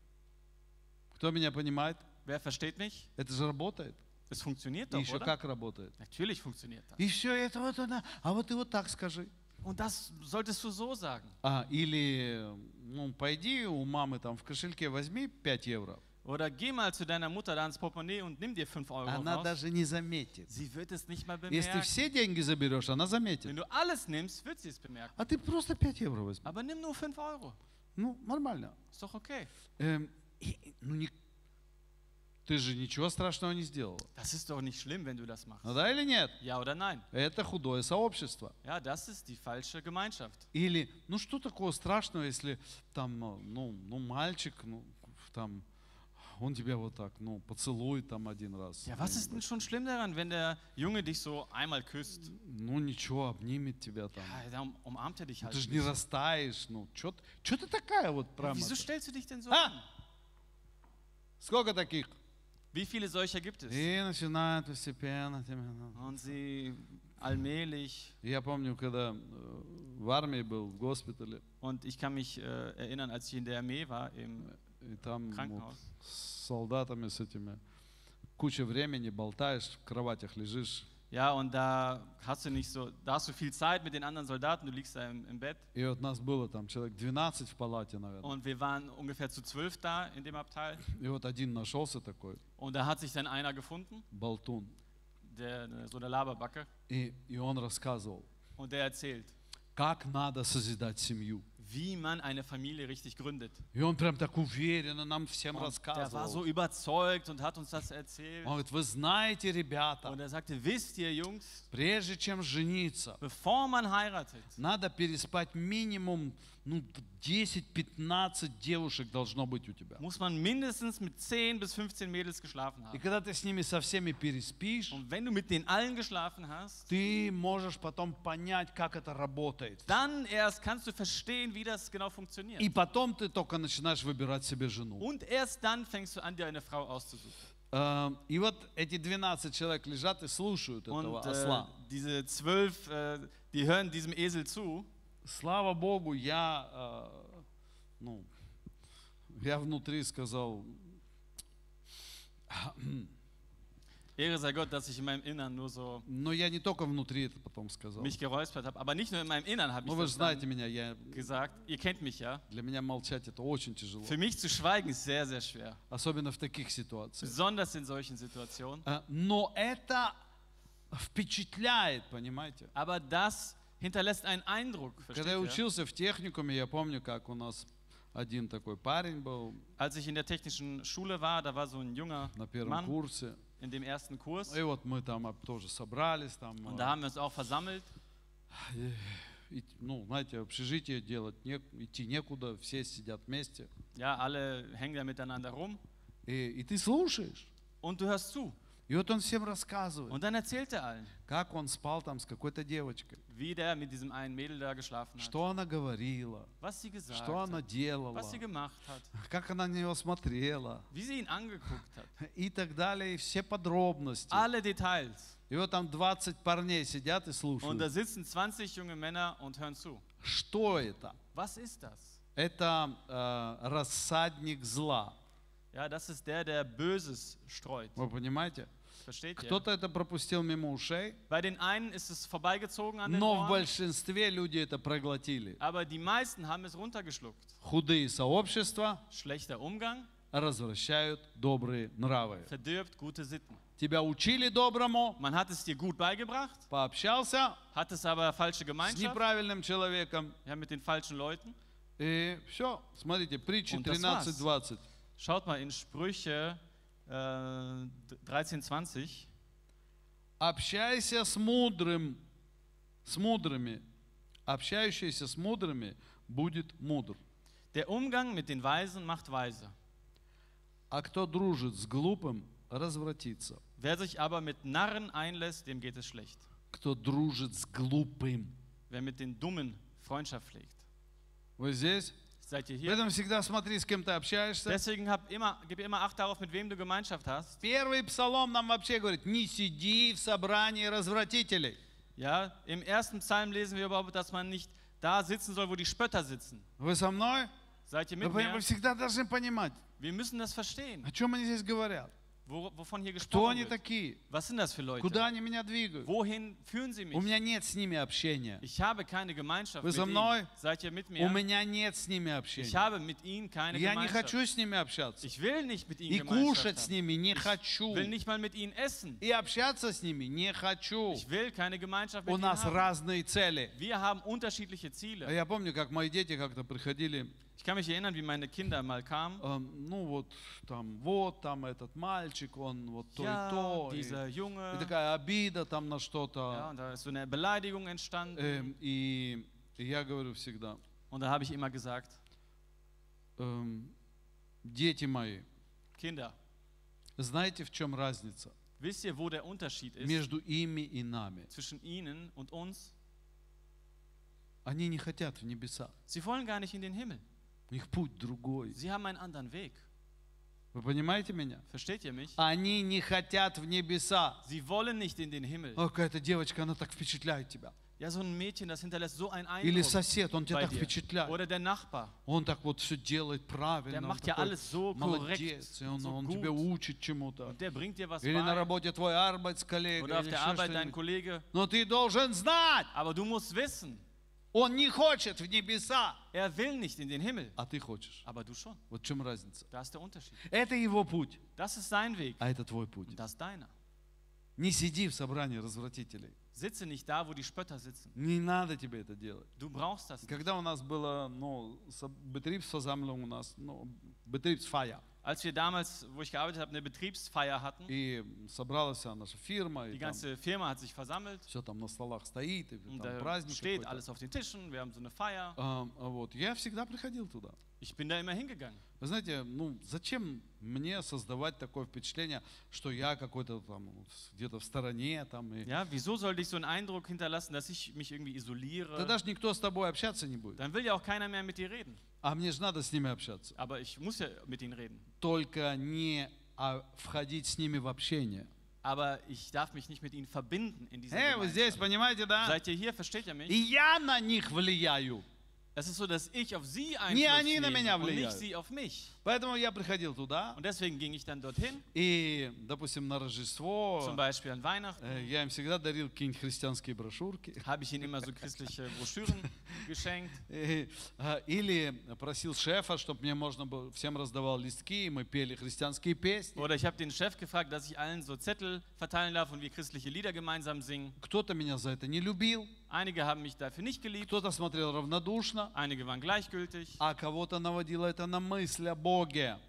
Кто меня понимает? Wer versteht mich? Это же работает. Es funktioniert И doch, еще oder? как работает. Natürlich funktioniert das. И все это вот она. А вот ты вот так скажи. Und das solltest du so sagen. А, или, ну, пойди у мамы там в кошельке возьми 5 евро. Oder geh mal zu deiner Mutter da ins Portemonnaie und nimm dir 5 Euro Она raus. даже не заметит. Sie wird es nicht mal Если bemerken. все деньги заберешь, она Wenn заметит. du alles nimmst, wird sie es bemerken. А ты просто 5 евро возьми. Aber nimm nur 5 Euro. Ну, нормально. Ist doch okay. Эм, и- и- ну, не- ты же ничего страшного не сделала. Das ist doch nicht schlimm, wenn du das machst. Ну да или нет? Ja oder nein? Это худое сообщество. Ja, das ist die falsche Gemeinschaft. Или, ну что такого страшного, если там, ну, ну мальчик, ну, там, он тебя вот так, ну, поцелует там один раз. Ja, was ist denn schon schlimm daran, wenn der Junge dich so einmal küsst? Ну ничего, обнимет тебя там. Ja, dann umarmt er dich halt. Ты же не растаешь, ну, что ты такая вот прямо? Wieso stellst du dich denn so А! Сколько таких? Wie viele solcher gibt es? И начинают постепенно. тебя, ну. Und sie allmählich. Я помню, когда э, в армии был, в госпитале, Und ich kann mich äh, erinnern, als ich in der Armee war, im и там вот Krankenhaus. с солдатами, с этими, куча времени, болтаешь, в кроватях лежишь. Ja, und da hast du nicht so, da hast du viel Zeit mit den anderen Soldaten, du liegst da im, im Bett. И вот нас было там человек 12 в палате, наверное. Und wir waren ungefähr zu zwölf da in dem Abteil. И вот один нашелся такой, Und da hat sich dann einer gefunden, болтун. der so eine Laberbacke. И, и он рассказывал, Und der erzählt, как надо созидать семью. Wie man eine Familie richtig gründet. И он прям так уверенно нам всем Und der war so рассказывал. überzeugt und hat uns das erzählt. Он говорит, вы знаете, ребята, Und er sagte, wisst ihr Jungs, прежде чем жениться, bevor man heiratet, надо переспать минимум ну, 10-15 девушек должно быть у тебя. muss man mindestens mit 10 bis 15 Mädels geschlafen И haben. когда ты с ними со всеми переспишь, Und wenn du mit denen allen geschlafen hast, ты можешь потом понять, как это работает. dann erst kannst du verstehen, wie das genau funktioniert. И потом ты только начинаешь выбирать себе жену. Und erst dann fängst du an, dir eine Frau auszusuchen. Э, И вот эти 12 человек лежат и слушают этого Und äh, осла. diese zwölf, äh, die hören diesem Esel zu. Слава Богу, я, э, ну, я внутри сказал, Ehre sei Gott, dass ich in meinem Innern nur so но я не только внутри это потом сказал. mich geräuspert habe. Aber nicht nur in meinem Innern habe Ну ich вы das же знаете dann меня, я, gesagt. Ihr kennt mich ja. для меня молчать это очень тяжело. Für mich zu schweigen ist sehr, sehr schwer. Особенно в таких ситуациях. Besonders in solchen Situationen. Э, Но это впечатляет, понимаете? Aber das hinterlässt einen Eindruck. Когда я учился в техникуме, я помню, как у нас один такой парень был Als ich in der technischen Schule war, da war so ein junger на первом Mann курсе. in dem ersten Kurs. И вот мы там тоже собрались, там, Und э, da haben wir uns auch versammelt. и, ну, знаете, общежитие делать, не, идти некуда, все сидят вместе. Ja, alle hängen da miteinander rum. И, и ты слушаешь. Und du hörst zu. И вот он всем рассказывает, Und dann erzählt er allen, как он спал там с какой-то девочкой, wie der mit diesem einen Mädel da geschlafen hat. что она говорила, Was sie gesagt что она делала, Was sie gemacht hat. как она на него смотрела Wie sie ihn angeguckt hat. и так далее, и все подробности. Alle Details. И вот там 20 парней сидят и Und da слушают. sitzen 20 junge Männer und hören zu. Что это? Was ist das? Это э, рассадник зла. Ja, das ist der, der Böses streut. Вы понимаете? Versteht ihr? Кто-то это пропустил мимо ушей, Bei den einen ist es vorbeigezogen an den но в Ohren, большинстве люди это проглотили. aber die meisten haben es runtergeschluckt. Худые сообщества Schlechter Umgang развращают добрые нравы. verdirbt gute Sitten. Тебя учили доброму, Man hat es dir gut beigebracht, пообщался hat es aber falsche с неправильным человеком, ja, mit den falschen Leuten. и все. Смотрите, war's. 13.20. Schaut mal in Sprüche äh, 13,20. Общайся с мудрым, с мудрыми. Общающийся с мудрыми будет мудр. Der Umgang mit den Weisen macht weise. А кто дружит с глупым, развратится. Wer sich aber mit Narren einlässt, dem geht es schlecht. Кто дружит с глупым. Wer mit den Dummen Freundschaft pflegt. Вы здесь? Seid ihr hier? Поэтому всегда смотри, с кем ты общаешься. Deswegen hab immer, gib immer Acht darauf, mit wem du Gemeinschaft hast. Первый псалом нам вообще говорит, не сиди в собрании развратителей. Ja, Im ersten Psalm lesen wir überhaupt, dass man nicht da sitzen soll, wo die Spötter sitzen. Вы со мной? Seid ihr Вы, mit вы mir? всегда должны понимать, Wir müssen das verstehen, о чем они здесь говорят. Wo, wovon hier Кто gesprochen они wird. такие? Was sind das für Leute? Куда они меня двигают? Wohin führen sie У mich? меня нет с ними общения. Ich habe keine Gemeinschaft Вы со мной? ihnen. Seid ihr mit У mir? меня нет с ними Ich общения. habe mit ihnen keine Я не Gemeinschaft. хочу с ними общаться. Ich will nicht mit ihnen И Gemeinschaft кушать с haben. ними не хочу. will nicht mal mit ihnen essen. И общаться с ними не хочу. Ich will keine Gemeinschaft У mit ihnen нас haben. разные цели. Wir haben unterschiedliche А Ziele. Я помню, как мои дети как-то приходили, Ich kann mich erinnern, wie meine Kinder mal kamen. эм, ну вот там, вот там этот мальчик, он вот то и Ja, то. И, dieser Junge. и такая обида там на Ja, что-то. und da ist so eine Beleidigung entstanden. Эм, И и я говорю всегда, Und da habe ich immer gesagt, эм, дети мои, Kinder, знаете, в чем разница wisst ihr, wo der Unterschied ist между ими и нами? zwischen ihnen und uns? Они не хотят в небеса. Sie wollen gar nicht in den Himmel. У них путь другой. Sie haben einen anderen Weg. Вы понимаете меня? Versteht ihr mich? Они не хотят в небеса. Sie wollen nicht in den Himmel. О, какая-то девочка, она так впечатляет тебя. Ja, so ein Mädchen, das hinterlässt so einen Или Eindruck сосед, он тебя так dir. впечатляет. Oder der Nachbar, Он так вот все делает der правильно. он macht ja alles so korrekt, молодец, и он, so он gut. тебя учит чему-то. Und der bringt dir was Или на работе твой арбайтсколлега, Oder auf или der еще Arbeit dein что-нибудь. Kollege. Но ты должен знать, Aber du musst wissen, он не хочет в небеса, er will nicht in den Himmel. а ты хочешь. Aber du schon. Вот в чем разница. Da ist der Unterschied. Это его путь, Das ist sein Weg. а это твой путь. Und das deiner. Не сиди в собрании развратителей. Sitze nicht da, wo die Spötter sitzen. Не надо тебе это делать. Du brauchst das. Когда у нас было, ну, Betriebsversammlung у нас, ну, Betriebsfeier, Als wir damals, wo ich gearbeitet habe, eine Betriebsfeier hatten, и собралась вся наша фирма, и die там ganze Firma hat sich versammelt все там на столах стоит, и und там da праздник steht какой-то. alles auf den Tischen, wir haben so eine Feier. А, а вот, я всегда приходил туда. Ich bin da immer hingegangen. Вы знаете, ну зачем мне создавать такое впечатление, что я какой-то там вот где-то в стороне там и Ja, wieso sollte ich so einen Eindruck hinterlassen, dass ich mich irgendwie да isoliere? даже никто с тобой общаться не будет. Dann will ja auch keiner mehr mit dir reden. А мне же надо с ними общаться. Aber ich muss ja mit ihnen reden. Только не а, входить с ними в общение. Aber ich darf mich nicht mit ihnen verbinden in dieser Эй, вы здесь, Gemeinschaft. понимаете, да? Seid ihr hier? Versteht ihr И mich? я на них влияю. Es ist so, dass ich auf sie Einfluss nehme und nicht sie auf mich. Поэтому я приходил туда, Und deswegen ging ich dann dorthin, и, допустим, на Рождество zum Beispiel an Weihnachten, э, я им всегда дарил какие-нибудь христианские брошюрки. habe ich ihnen immer so christliche Broschüren geschenkt. И, а, Или просил шефа, чтобы мне можно было, всем раздавал листки, и мы пели христианские песни. Oder ich habe den Chef gefragt, dass ich allen so Zettel verteilen darf und wir christliche Lieder gemeinsam singen. Кто-то меня за это не любил, Einige haben mich dafür nicht geliebt, кто-то смотрел равнодушно, einige waren gleichgültig, а кого-то наводило это на мысль о Боге.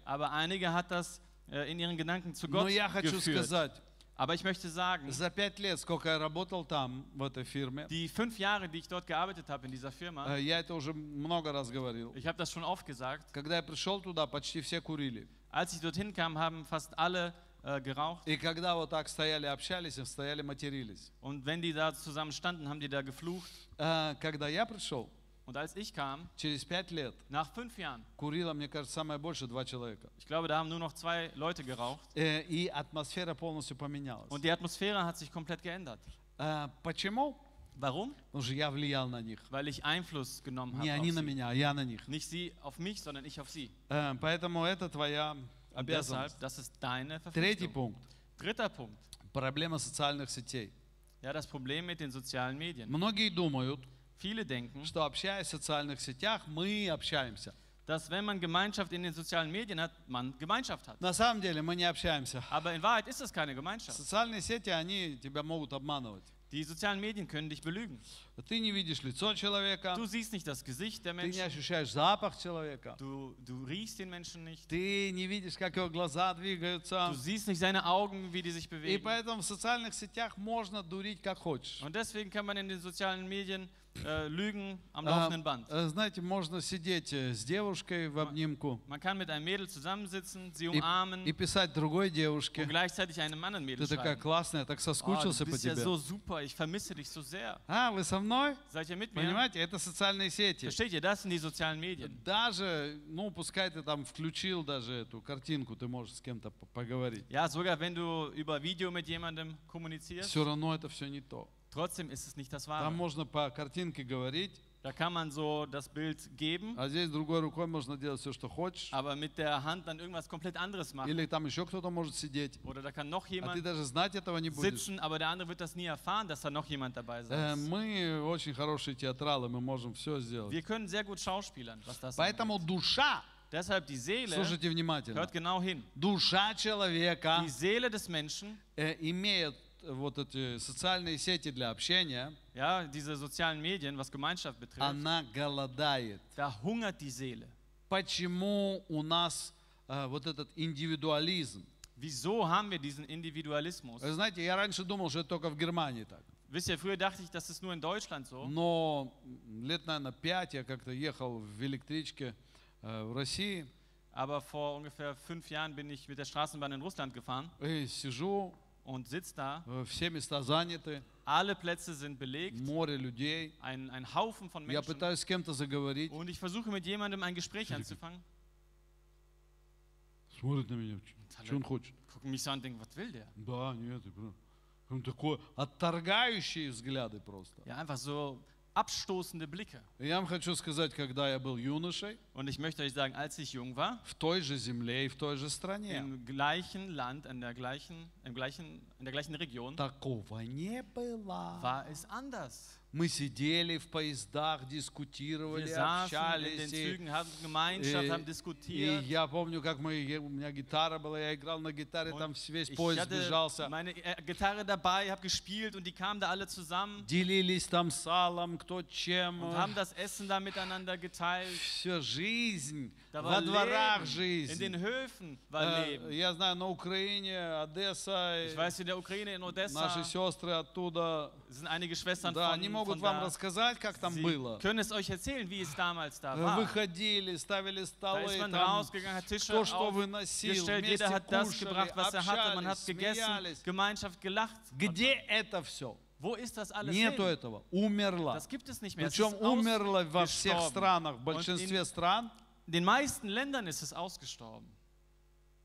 aber einige hat das äh, in ihren Gedanken zu Но Gott я хочу geführt. сказать, Aber ich möchte sagen, за пять лет, сколько я работал там, в этой фирме, die fünf Jahre, die ich dort gearbeitet habe in dieser Firma, э, я это уже много раз говорил, ich habe das schon oft gesagt, когда я пришел туда, почти все курили. als ich dorthin kam, haben fast alle äh, geraucht. И когда вот так стояли, общались, им стояли, матерились. Und wenn die da zusammen standen, haben die da geflucht. Э, Когда я пришел, Und als ich kam, через пять лет, nach fünf Jahren, курило, мне кажется, самое больше два человека. ich glaube, da haben nur noch zwei Leute geraucht. Э, И атмосфера полностью поменялась. Und die Atmosphäre hat sich komplett geändert. Э, Почему? Warum? Потому что я влиял на них. Weil ich Einfluss genommen Не habe. они Auf на sie. меня, а я на них. Nicht sie auf mich, sondern ich auf sie. Э, Поэтому это твоя Und обязанность. deshalb, das ist deine Третий Verpflichtung. пунkt. Dritter Punkt. Проблема социальных сетей. Ja, das Problem mit den sozialen Medien. Многие думают, Viele denken, что общаясь в социальных сетях, мы общаемся. dass wenn man Gemeinschaft in den sozialen Medien hat, man Gemeinschaft hat. На самом деле мы не общаемся. Aber in Wahrheit ist es keine Gemeinschaft. Социальные сети, они тебя могут обманывать. Die sozialen Medien können dich belügen. Ты не видишь лицо человека, Du siehst nicht das Gesicht der ты не Menschen, ощущаешь запах человека, du, du riechst den Menschen nicht, ты не видишь, как его глаза двигаются. du siehst nicht seine Augen, wie die sich И bewegen. поэтому в социальных сетях можно дурить как хочешь. Und deswegen kann man in den sozialen Medien äh, lügen am А, laufenden Band. э, Знаете, можно сидеть э, с девушкой в обнимку Man kann mit einem Mädel zusammensitzen, sie и, umarmen и писать другой девушке. und gleichzeitig einem anderen Mädel Ты такая schreiben. классная, так Oh, соскучился du по bist ja тебе. so super, ich vermisse dich so sehr. А, вы со мной? Seid ihr mit mir? Понимаете, это социальные сети. Versteht ihr, das sind die sozialen Medien. Даже, ну, пускай ты там включил даже эту картинку, ты можешь с кем-то по- поговорить. Ja, sogar wenn du über Video mit jemandem kommunizierst, Все равно это все не то. Trotzdem ist es nicht das Там Wahre. можно по картинке говорить, Da kann man so das Bild geben, а здесь другой рукой можно делать все, что хочешь. aber mit der Hand dann irgendwas komplett anderes machen. Или там еще кто-то может сидеть, Oder da kann noch а ты jemand даже знать этого не будешь. sitzen, aber der andere wird das nie erfahren, dass da noch jemand dabei Э, sein ist. Мы очень хорошие театралы, мы можем все сделать. Wir können sehr gut schauspielern, was das Поэтому angeht. душа, Deshalb die Seele, слушайте внимательно, hört genau hin, душа человека die Seele des Menschen, э, имеет вот эти социальные сети для общения, ja, diese sozialen Medien, was Gemeinschaft betrifft, она голодает. da hungert die Seele. Почему у нас э, вот этот индивидуализм? Wieso haben wir diesen Individualismus? Вы знаете, я раньше думал, что это только в Германии так. Wisst ihr, früher dachte ich, das ist nur in Deutschland so. Но лет, наверное, пять я как-то ехал в электричке э, в России, Aber vor ungefähr fünf Jahren bin ich mit der Straßenbahn in Russland gefahren и сижу, und sitze da. э, все места заняты, Alle Plätze sind belegt, море людей. ein, ein Haufen von Я Menschen. пытаюсь с кем-то заговорить. Und ich versuche mit jemandem ein Gespräch anzufangen. Смотрит на меня, что он хочет. Gucken mich so an und denken, was will der? Да, нет, и прям- прям такое, отторгающие взгляды просто. Ja, einfach so abstoßende Blicke. И Я вам хочу сказать, когда я был юношей, Und ich möchte euch sagen, als ich jung war, в той же земле и в той же стране, im gleichen Land, in der gleichen, im gleichen, in der gleichen Region, такого не было. war es anders. Мы сидели в поездах, дискутировали, Wir saßen in den общались. и- Zügen, haben Gemeinschaft, и- haben И diskutiert. я помню, как мы, у меня гитара была, я играл на гитаре, Und там весь поезд сбежался. meine äh, Gitarre dabei, habe gespielt und die kamen da alle zusammen Делились там салом, кто чем. und haben das Essen da miteinander geteilt. Все, жизнь. Da Во дворах Leben. In жизнь. den Höfen war Э, Leben. Я знаю, на Украине, Одесса, Ich weiß, in der Ukraine, in Odessa наши сестры оттуда, sind einige Schwestern да, von, они могут von вам da. рассказать, как там Sie было. können es euch erzählen, wie es damals da Э, war. Выходили, ставили Da столы, ist man там, rausgegangen, hat Tische кто что выносил, aufgestellt, вместе jeder hat das кушали, gebracht, was er hatte, man hat общались, gegessen, смеялись. Gemeinschaft gelacht. Где это все? Wo ist das alles Нету hin? этого. Умерла. Das gibt es nicht mehr. Причем умерла во всех странах, в большинстве стран, In den meisten Ländern ist es ausgestorben.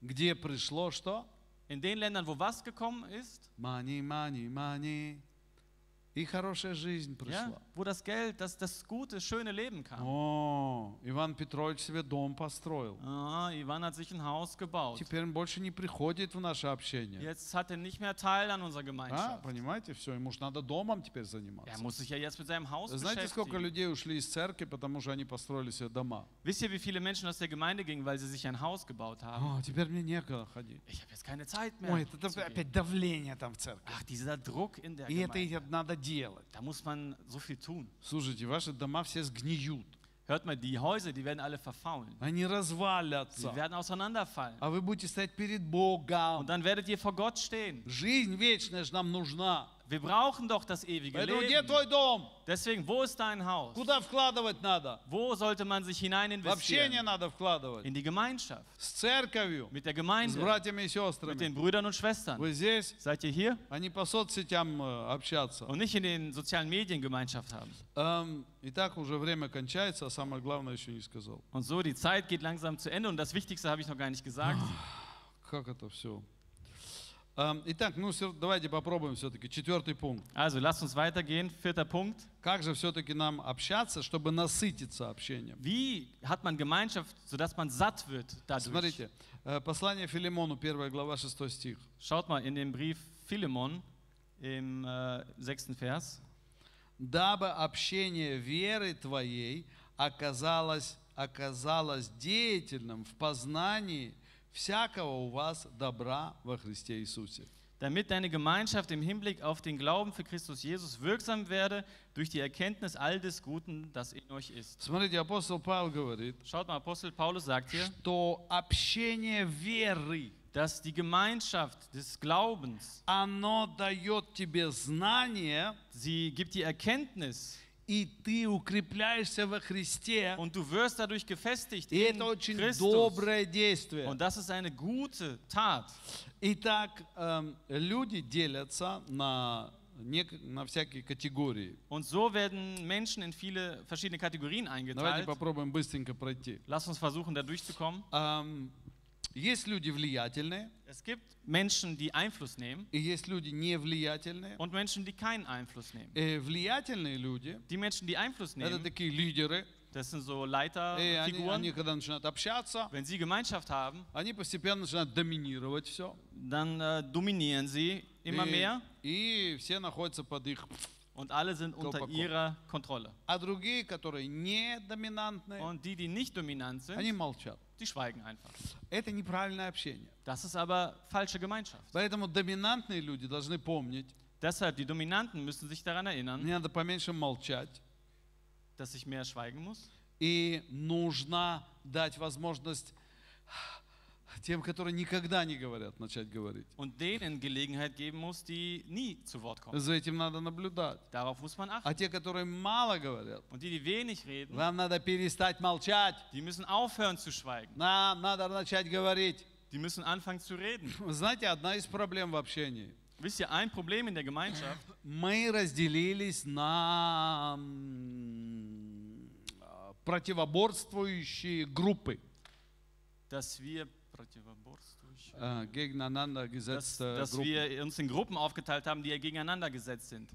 где пришло что? In den Ländern, wo was gekommen ist, Мани, мани, мани. И хорошая жизнь пришла. Wo das Geld, das, das gute, schöne Leben kam. О, Иван Петрович себе дом построил. Ah, Ivan hat sich ein Haus gebaut. Теперь он больше не приходит в наше общение. Jetzt hat er nicht mehr Teil an unserer А, Gemeinschaft. понимаете, все, ему же надо домом теперь Er заниматься. muss sich ja jetzt mit seinem Haus Знаете, сколько beschäftigen. людей ушли из церкви, потому что они построили себе дома? Wisst ihr, wie viele Menschen aus der Gemeinde gingen, weil sie sich ein Haus gebaut haben? О, теперь мне некогда ходить. Ich habe jetzt keine Zeit mehr. Ой, это zu gehen. опять давление там в церкви. Ach, dieser Druck in der И это Gemeinde. и надо делать. Da muss man so viel tun. Слушайте, ваши дома все сгниют. Hört mal, die Häuser, die werden alle verfaulen. Они развалятся. werden auseinanderfallen. А вы будете стоять перед Und Богом. dann werdet ihr vor Gott stehen. Жизнь вечная же нам нужна. Wir brauchen doch das ewige Поэтому где Leben. твой дом? Deswegen, wo ist dein Haus? Куда вкладывать надо? Wo sollte man sich hinein В общение investieren? надо вкладывать. In die Gemeinschaft. С церковью, Mit der с Gemeinde. братьями и Mit сестрами. den Brüdern und Schwestern. Вы здесь, Seid ihr hier? а не по соцсетям э, общаться. Und nicht in den sozialen Medien Gemeinschaft haben. Эм, Итак, уже время кончается, а самое главное еще не сказал. Und so, die Zeit geht langsam zu Ende und das Wichtigste habe ich noch gar nicht gesagt. Как это все? Эм, Итак, ну давайте попробуем все-таки. Четвертый пункт. Also lasst uns weitergehen. Vierter Punkt. Как же все-таки нам общаться, чтобы насытиться общением? Wie hat man Gemeinschaft, sodass man satt wird dadurch? Смотрите, э, послание Филимону, 1 глава, 6 стих. Schaut mal in den Brief Philemon im äh, Vers. «Дабы общение веры твоей оказалось, оказалось деятельным в познании всякого у вас добра во Христе Иисусе». Damit deine Gemeinschaft im Hinblick auf den Glauben für Christus Jesus wirksam werde durch die Erkenntnis all des Guten, das in euch ist. Смотрите, апостол Павел говорит, Schaut mal, Apostel Paulus sagt hier, что общение веры, dass die Gemeinschaft des Glaubens, оно дает тебе знание, sie gibt die Erkenntnis и ты укрепляешься во Христе. und du wirst dadurch gefestigt И in это очень Christus. доброе действие. Und das ist eine gute Tat. Итак, эм, люди делятся на, нек- на всякие категории. Und so werden Menschen in viele verschiedene Kategorien Давайте eingeteilt. попробуем быстренько пройти. Lass uns versuchen, da durchzukommen. Эм, Есть люди влиятельные, Es gibt Menschen, die Einfluss nehmen и есть люди невлиятельные. und Menschen, die keinen Einfluss nehmen. Э, Влиятельные люди Die Menschen, die Einfluss это nehmen, такие лидеры. das sind so И они, они, Leiterfiguren. когда начинают общаться, Wenn sie Gemeinschaft haben, они постепенно начинают доминировать все. dann äh, dominieren sie immer mehr и все находятся под их. und alle sind unter Kopf. ihrer Kontrolle. А другие, которые не доминантные, Und die, die nicht dominant они sind, молчат. die schweigen einfach. Это неправильное общение. Das ist aber falsche Gemeinschaft. Поэтому доминантные люди должны помнить, Deshalb, die Dominanten müssen sich daran erinnern, мне надо поменьше молчать, dass ich mehr schweigen muss. и нужно дать возможность тем, которые никогда не говорят, начать говорить. Und denen Gelegenheit geben muss, die nie zu Wort kommen. За этим надо наблюдать. Darauf muss man achten. А те, которые мало говорят, Und die, die wenig reden, вам надо перестать молчать. die müssen aufhören zu schweigen. Нам надо начать говорить. Die müssen anfangen zu reden. Знаете, одна из проблем в общении. Wisst ihr, ein Problem in der Gemeinschaft, Мы разделились на а, противоборствующие группы. dass wir Äh, sind.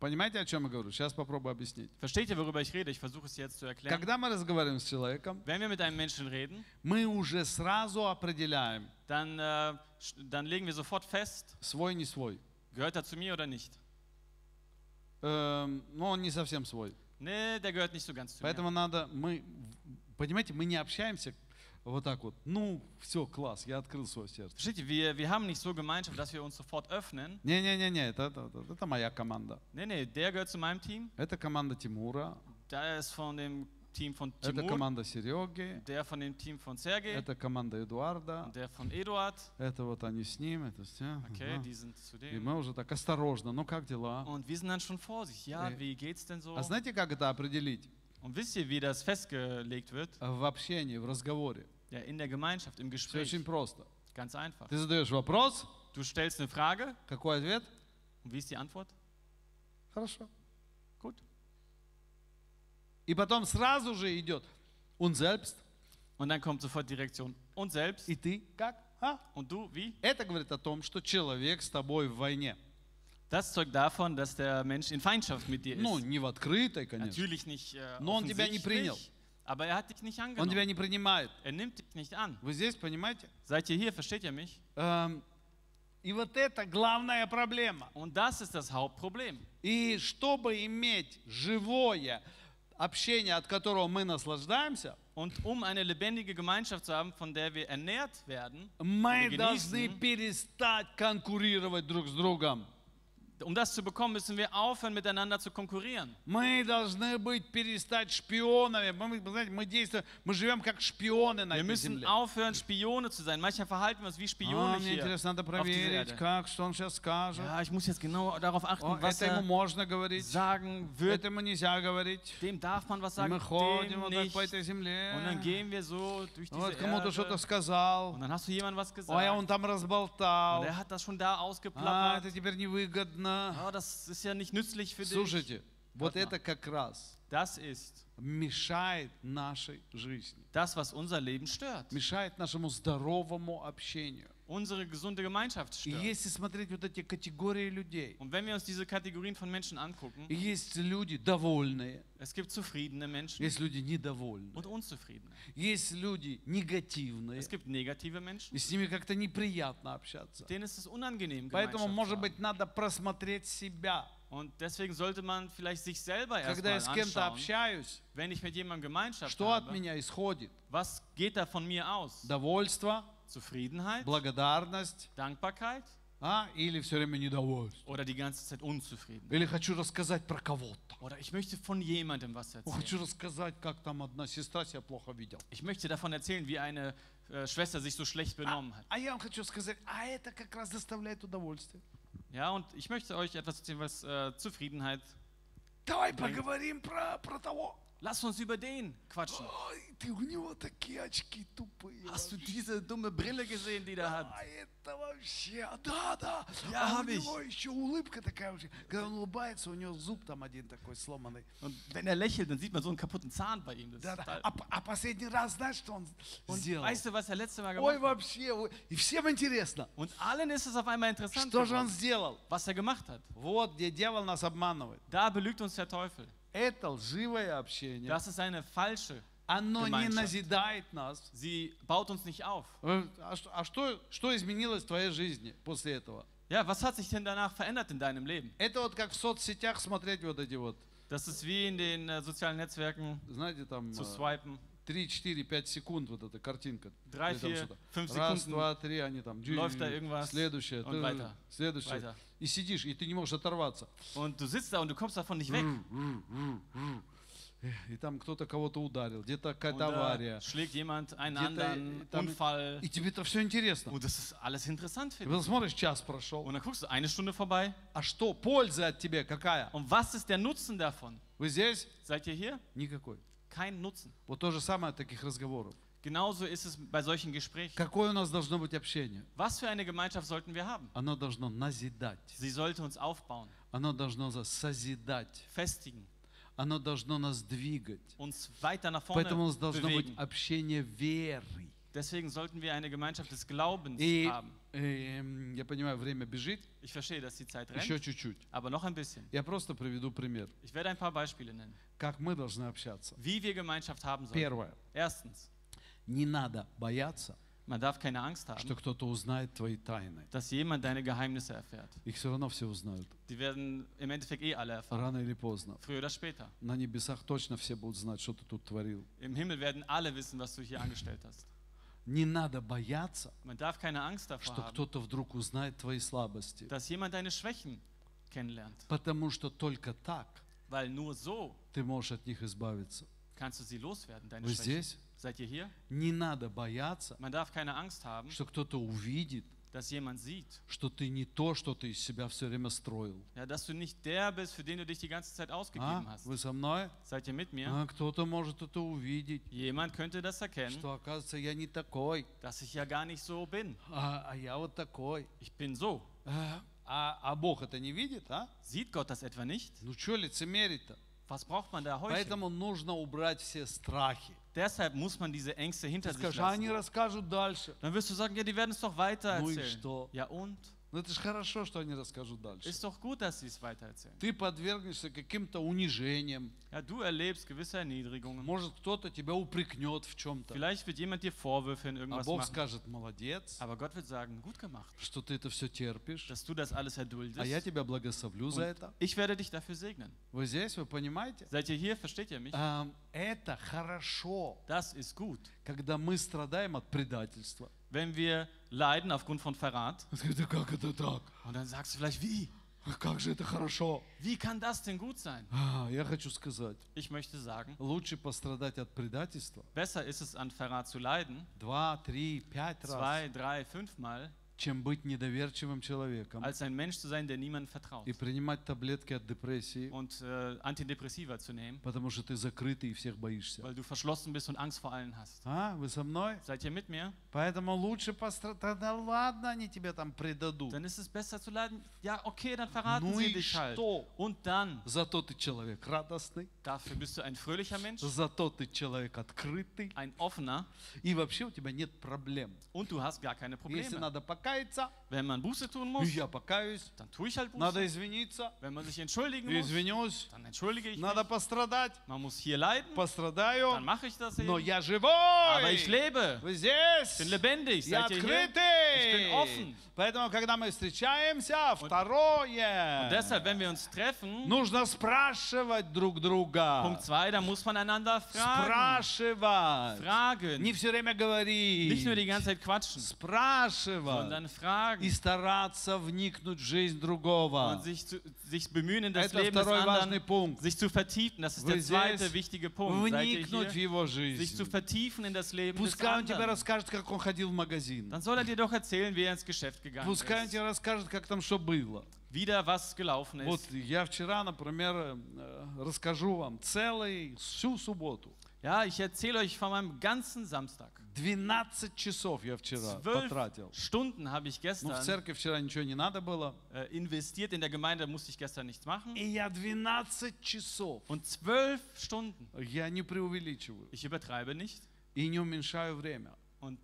Понимаете, о чем я говорю? Сейчас попробую объяснить. Versteht ihr, worüber ich rede? Ich versuche es jetzt zu erklären. Когда мы разговариваем с человеком, Wenn wir mit einem Menschen reden, мы уже сразу определяем, dann, äh, dann legen wir sofort fest, свой, не свой. gehört er zu mir oder nicht. Эм, но он не совсем свой. Nee, der gehört nicht so ganz zu Поэтому надо, мы, понимаете, мы не общаемся вот так вот. Ну, все, класс, я открыл свое сердце. Versteht wir, wir haben nicht so Gemeinschaft, dass wir uns sofort öffnen. Не-не-не, это, это, это- это моя команда. Nee, nee, der gehört zu meinem Team, Это команда Тимура, der ist von dem Team von это Timur, команда Сереги, der von dem Team von Sergei это команда Эдуарда, der von Eduard. это вот они с ним, это все. Okay, die sind zu И dem. мы уже так осторожно, ну как дела? Und wir sind dann schon vorsichtig. Ja, Äh, wie geht's denn so? А знаете, как это определить? Und wisst ihr, wie das festgelegt wird? В общении, в разговоре. Ja, in der Gemeinschaft, im Все Gespräch. очень просто. Ganz einfach. Ты задаешь вопрос, Du stellst eine Frage какой ответ? und wie ist die Antwort? Хорошо. Gut. И потом сразу же идет он selbst, Und dann kommt sofort die Reaktion. Und selbst? и ты как? А? Und du? Wie? Это говорит о том, что человек с тобой в войне. Das zeugt davon, dass der Mensch in Feindschaft mit dir ist. Ну, не в открытой, конечно. Natürlich nicht äh, Но он тебя не принял. Aber er hat dich nicht Он angenommen. тебя не принимает. Er nimmt dich nicht an. Вы здесь понимаете? Seid ihr hier? Versteht ihr mich? Эм, И вот это главная проблема. Und das ist das Hauptproblem. И чтобы иметь живое общение, от которого мы наслаждаемся, Und um eine lebendige Gemeinschaft zu haben, von der wir ernährt werden, мы должны перестать конкурировать друг с другом. um das zu bekommen, müssen wir aufhören, miteinander zu konkurrieren. Мы должны быть, перестать шпионами. Мы, вы знаете, мы действуем, мы живем как шпионы на Wir этой müssen земле. aufhören, Spione zu sein. Manchmal verhalten wir uns wie А, Spione мне hier интересно, надо auf dieser проверить, Erde. как, что он сейчас скажет. Ja, ich muss jetzt genau darauf achten, О, was это ему er можно говорить, sagen wird. этому нельзя говорить. Dem darf man was И sagen, мы ходим dem вот так nicht. по этой земле. Und dann gehen wir so durch diese Вот кому-то что-то Erde. сказал. Und dann hast du jemand was Ой, gesagt. а он там Und разболтал. er hat das schon da А, ausgeplappert. это теперь невыгодно. Ja, das ist ja nicht nützlich für dich. Слушайте, вот mal. это как раз Das ist мешает нашей жизни. das, was unser Leben stört. Мешает нашему здоровому общению. unsere gesunde Gemeinschaft И stört. если смотреть вот эти категории людей, Und wenn wir uns diese Kategorien von Menschen angucken, есть люди довольные, es gibt zufriedene Menschen есть люди недовольные, und unzufriedene. есть люди негативные, Es gibt negative Menschen, и с ними как-то неприятно общаться. denen ist es unangenehm, Поэтому, Gemeinschaft zu может haben. быть, надо просмотреть себя. Und deswegen sollte man vielleicht sich selber Когда я erstmal с кем-то anschauen, общаюсь, wenn ich mit jemandem Gemeinschaft что от habe, меня исходит? was geht da von mir aus? Довольство, Zufriedenheit, благодарность, Dankbarkeit а? или все время недовольство? oder die ganze Zeit Unzufriedenheit? Или хочу рассказать про кого-то. Oder ich möchte von jemandem was Ну, Хочу erzählen. рассказать, как там одна сестра себя плохо видела. Ich möchte davon erzählen, wie eine äh, Schwester sich so schlecht benommen hat. А я вам хочу сказать, а это как раз доставляет удовольствие. Ja, und ich möchte euch etwas erzählen, was äh, Zufriedenheit. Давай поговорим про, про того. Lasst uns über den quatschen. Ой, ты у него такие очки тупые. Hast du вообще. diese dumme Brille gesehen, die der hat? А это вообще, да, да. Я а у hab ich. него еще улыбка такая вообще. Когда он улыбается, у него зуб там один такой сломанный. Und wenn er lächelt, dann sieht man so einen kaputten Zahn bei ihm. Das Да, ist да. total- А, п- а последний раз, знаешь, что он Und сделал? weißt du, was er letzte Mal Ой, gemacht hat? вообще, ой, и всем интересно, Und allen ist es auf einmal interessant, что же он geworden, сделал? was er gemacht hat. Вот где дьявол нас обманывает. Da belügt uns der Teufel. Это лживое общение. Das ist eine falsche. Оно не назидает нас. Sie baut uns nicht auf. А, а что, что изменилось в твоей жизни после этого? Ja, was hat sich denn danach verändert in deinem Leben? Это вот как в соцсетях смотреть вот эти вот, Das ist wie in den äh, sozialen Netzwerken знаете, там zu э, swipen. 3, 4, 5 секунд вот эта картинка. Drei, Или там vier, что-то. fünf Раз, два, три, они там. läuft da irgendwas Следующее, und weiter, следующее. weiter. И сидишь, и ты не можешь оторваться. Und du sitzt da und du kommst davon nicht weg. И там кто-то кого-то ударил, где-то какая-то авария. schlägt jemand einen anderen, там- Unfall. И тебе это все интересно. Und das ist alles interessant für dich. потом смотришь, час прошел. Und dann guckst du eine Stunde vorbei. А что, польза от тебя какая? Und was ist der Nutzen davon? Вы здесь? Seid ihr hier? Никакой. Kein Nutzen. Вот то же самое от таких разговоров. Genauso ist es bei solchen Gesprächen. Какое у нас должно быть общение? Was für eine Gemeinschaft sollten wir haben? Оно должно назидать. Sie sollte uns aufbauen, Оно должно созидать. festigen, Оно должно нас двигать. uns weiter nach vorne Поэтому у нас должно быть bewegen. общение веры. Deswegen sollten wir eine Gemeinschaft des Glaubens И haben. эм, я понимаю, время бежит. Ich verstehe, dass die Zeit Еще rennt, чуть-чуть. aber noch ein bisschen. Я просто приведу пример. Ich werde ein paar Beispiele nennen, Как мы должны общаться. wie wir Gemeinschaft haben sollen. Первое. Erstens, Не надо бояться, man darf keine Angst что haben, кто-то узнает твои тайны. dass jemand deine Geheimnisse erfährt. Их все равно все узнают. Die werden im Endeffekt eh alle erfahren, Рано или поздно. früher oder später. На небесах точно все будут знать, что ты тут творил. Im Himmel werden alle wissen, was du hier angestellt hast. Не надо бояться, Man darf keine Angst davor что haben, кто-то вдруг узнает твои слабости. dass jemand deine Schwächen kennenlernt, Потому что только так weil nur so ты можешь от них избавиться. kannst du sie loswerden, deine Вы Schwächen. здесь? Seid ihr hier? Не надо бояться, Man darf keine Angst haben, что кто-то увидит, dass jemand sieht, что ты не то, что ты из себя все время строил. ja, dass du nicht der bist, für den du dich die ganze Zeit ausgegeben А? hast. Вы со мной? Seid ihr mit mir? А, кто-то может это увидеть, Jemand könnte das erkennen, что оказывается я не такой, dass ich ja gar nicht so bin. а, а я вот такой. Ich bin so. А, а- а Бог это не видит, а? Sieht Gott das etwa nicht? Ну что лицемерить-то? Was braucht man da heute? Поэтому нужно убрать все страхи. Deshalb muss man diese Ängste hinter sich lassen. Dann wirst du sagen, ja, die werden es doch weiter erzählen. Ja und? Ну это же хорошо, что они расскажут дальше. Ist doch gut, dass sie es weiter erzählen. Ты подвергнешься каким-то унижениям. Ja, du erlebst gewisse Erniedrigungen. Может, кто-то тебя упрекнет в чем-то. Vielleicht wird jemand dir Vorwürfe in А irgendwas Бог machen. скажет, молодец, Aber Gott wird sagen, gut gemacht, что ты это все терпишь. dass du das alles А я erduldest. тебя благословлю за Und это. ich werde dich dafür segnen. Вы здесь, вы понимаете? Seid ihr hier? Versteht ihr mich? Ам, Это хорошо, Das ist gut. когда мы страдаем от предательства. wenn wir leiden aufgrund von Verrat. Und dann sagst du vielleicht, wie? Wie kann das denn gut sein? Ich möchte sagen, besser ist es, an Verrat zu leiden, zwei, drei, fünfmal, чем быть недоверчивым человеком als ein Mensch zu sein, der niemandem vertraut. и принимать таблетки от депрессии, Und äh, Antidepressiva zu nehmen, потому что ты закрытый и всех боишься. weil du verschlossen bist und Angst vor allen hast. А, вы со мной? Seid ihr mit mir? Поэтому лучше пострадать. Да ладно, они тебя там предадут. Dann ist es besser zu leiden. Ja, okay, dann verraten Ну sie и dich halt. что? Und dann, Зато ты человек радостный, dafür bist du ein fröhlicher Mensch, зато ты человек открытый, ein offener и вообще у тебя нет проблем. und du hast gar keine Если Probleme. Надо покаяться, Wenn man Buße tun muss, я покаюсь. dann tue ich halt Надо Buße. извиниться, Wenn man sich entschuldigen muss, извинюсь. dann entschuldige ich Надо mich. пострадать, Man muss hier leiden, пострадаю. dann mache ich das Но eben. я Aber ich живой. lebe. Вы Ich здесь. bin lebendig. Я Seid ihr hier? Ich bin открытый. offen. Поэтому, когда мы встречаемся, Und второе, deshalb, wenn wir uns treffen, нужно спрашивать друг друга. Punkt 2, da muss man einander fragen. Спрашивать. Fragen. Не все время говорить. Nicht nur die ganze Zeit quatschen, Спрашивать. sondern fragen. И стараться вникнуть в жизнь другого. Und sich, zu, sich bemühen, in das Это Leben des второй важный пунkt. sich zu vertiefen. Das ist Вы der zweite здесь wichtige Punkt. Вникнуть в hier? его Sich zu жизнь. vertiefen in das Leben des Пускай он тебе расскажет, как он ходил в магазин. Dann soll er dir doch erzählen, wie er ins Geschäft gegangen Пускай он ist. тебе расскажет, как там что было. Wieder was gelaufen Вот ist. я вчера, например, э, расскажу вам целый, всю субботу. Ja, ich erzähle euch von meinem ganzen Samstag. 12 часов я вчера Zwölf потратил. Stunden habe ich Ну, в gestern церкви вчера ничего не надо было. äh, investiert. In der Gemeinde musste ich gestern nichts machen. И я 12 часов, Und zwölf Stunden. я не преувеличиваю Ich übertreibe nicht. и не уменьшаю время. Und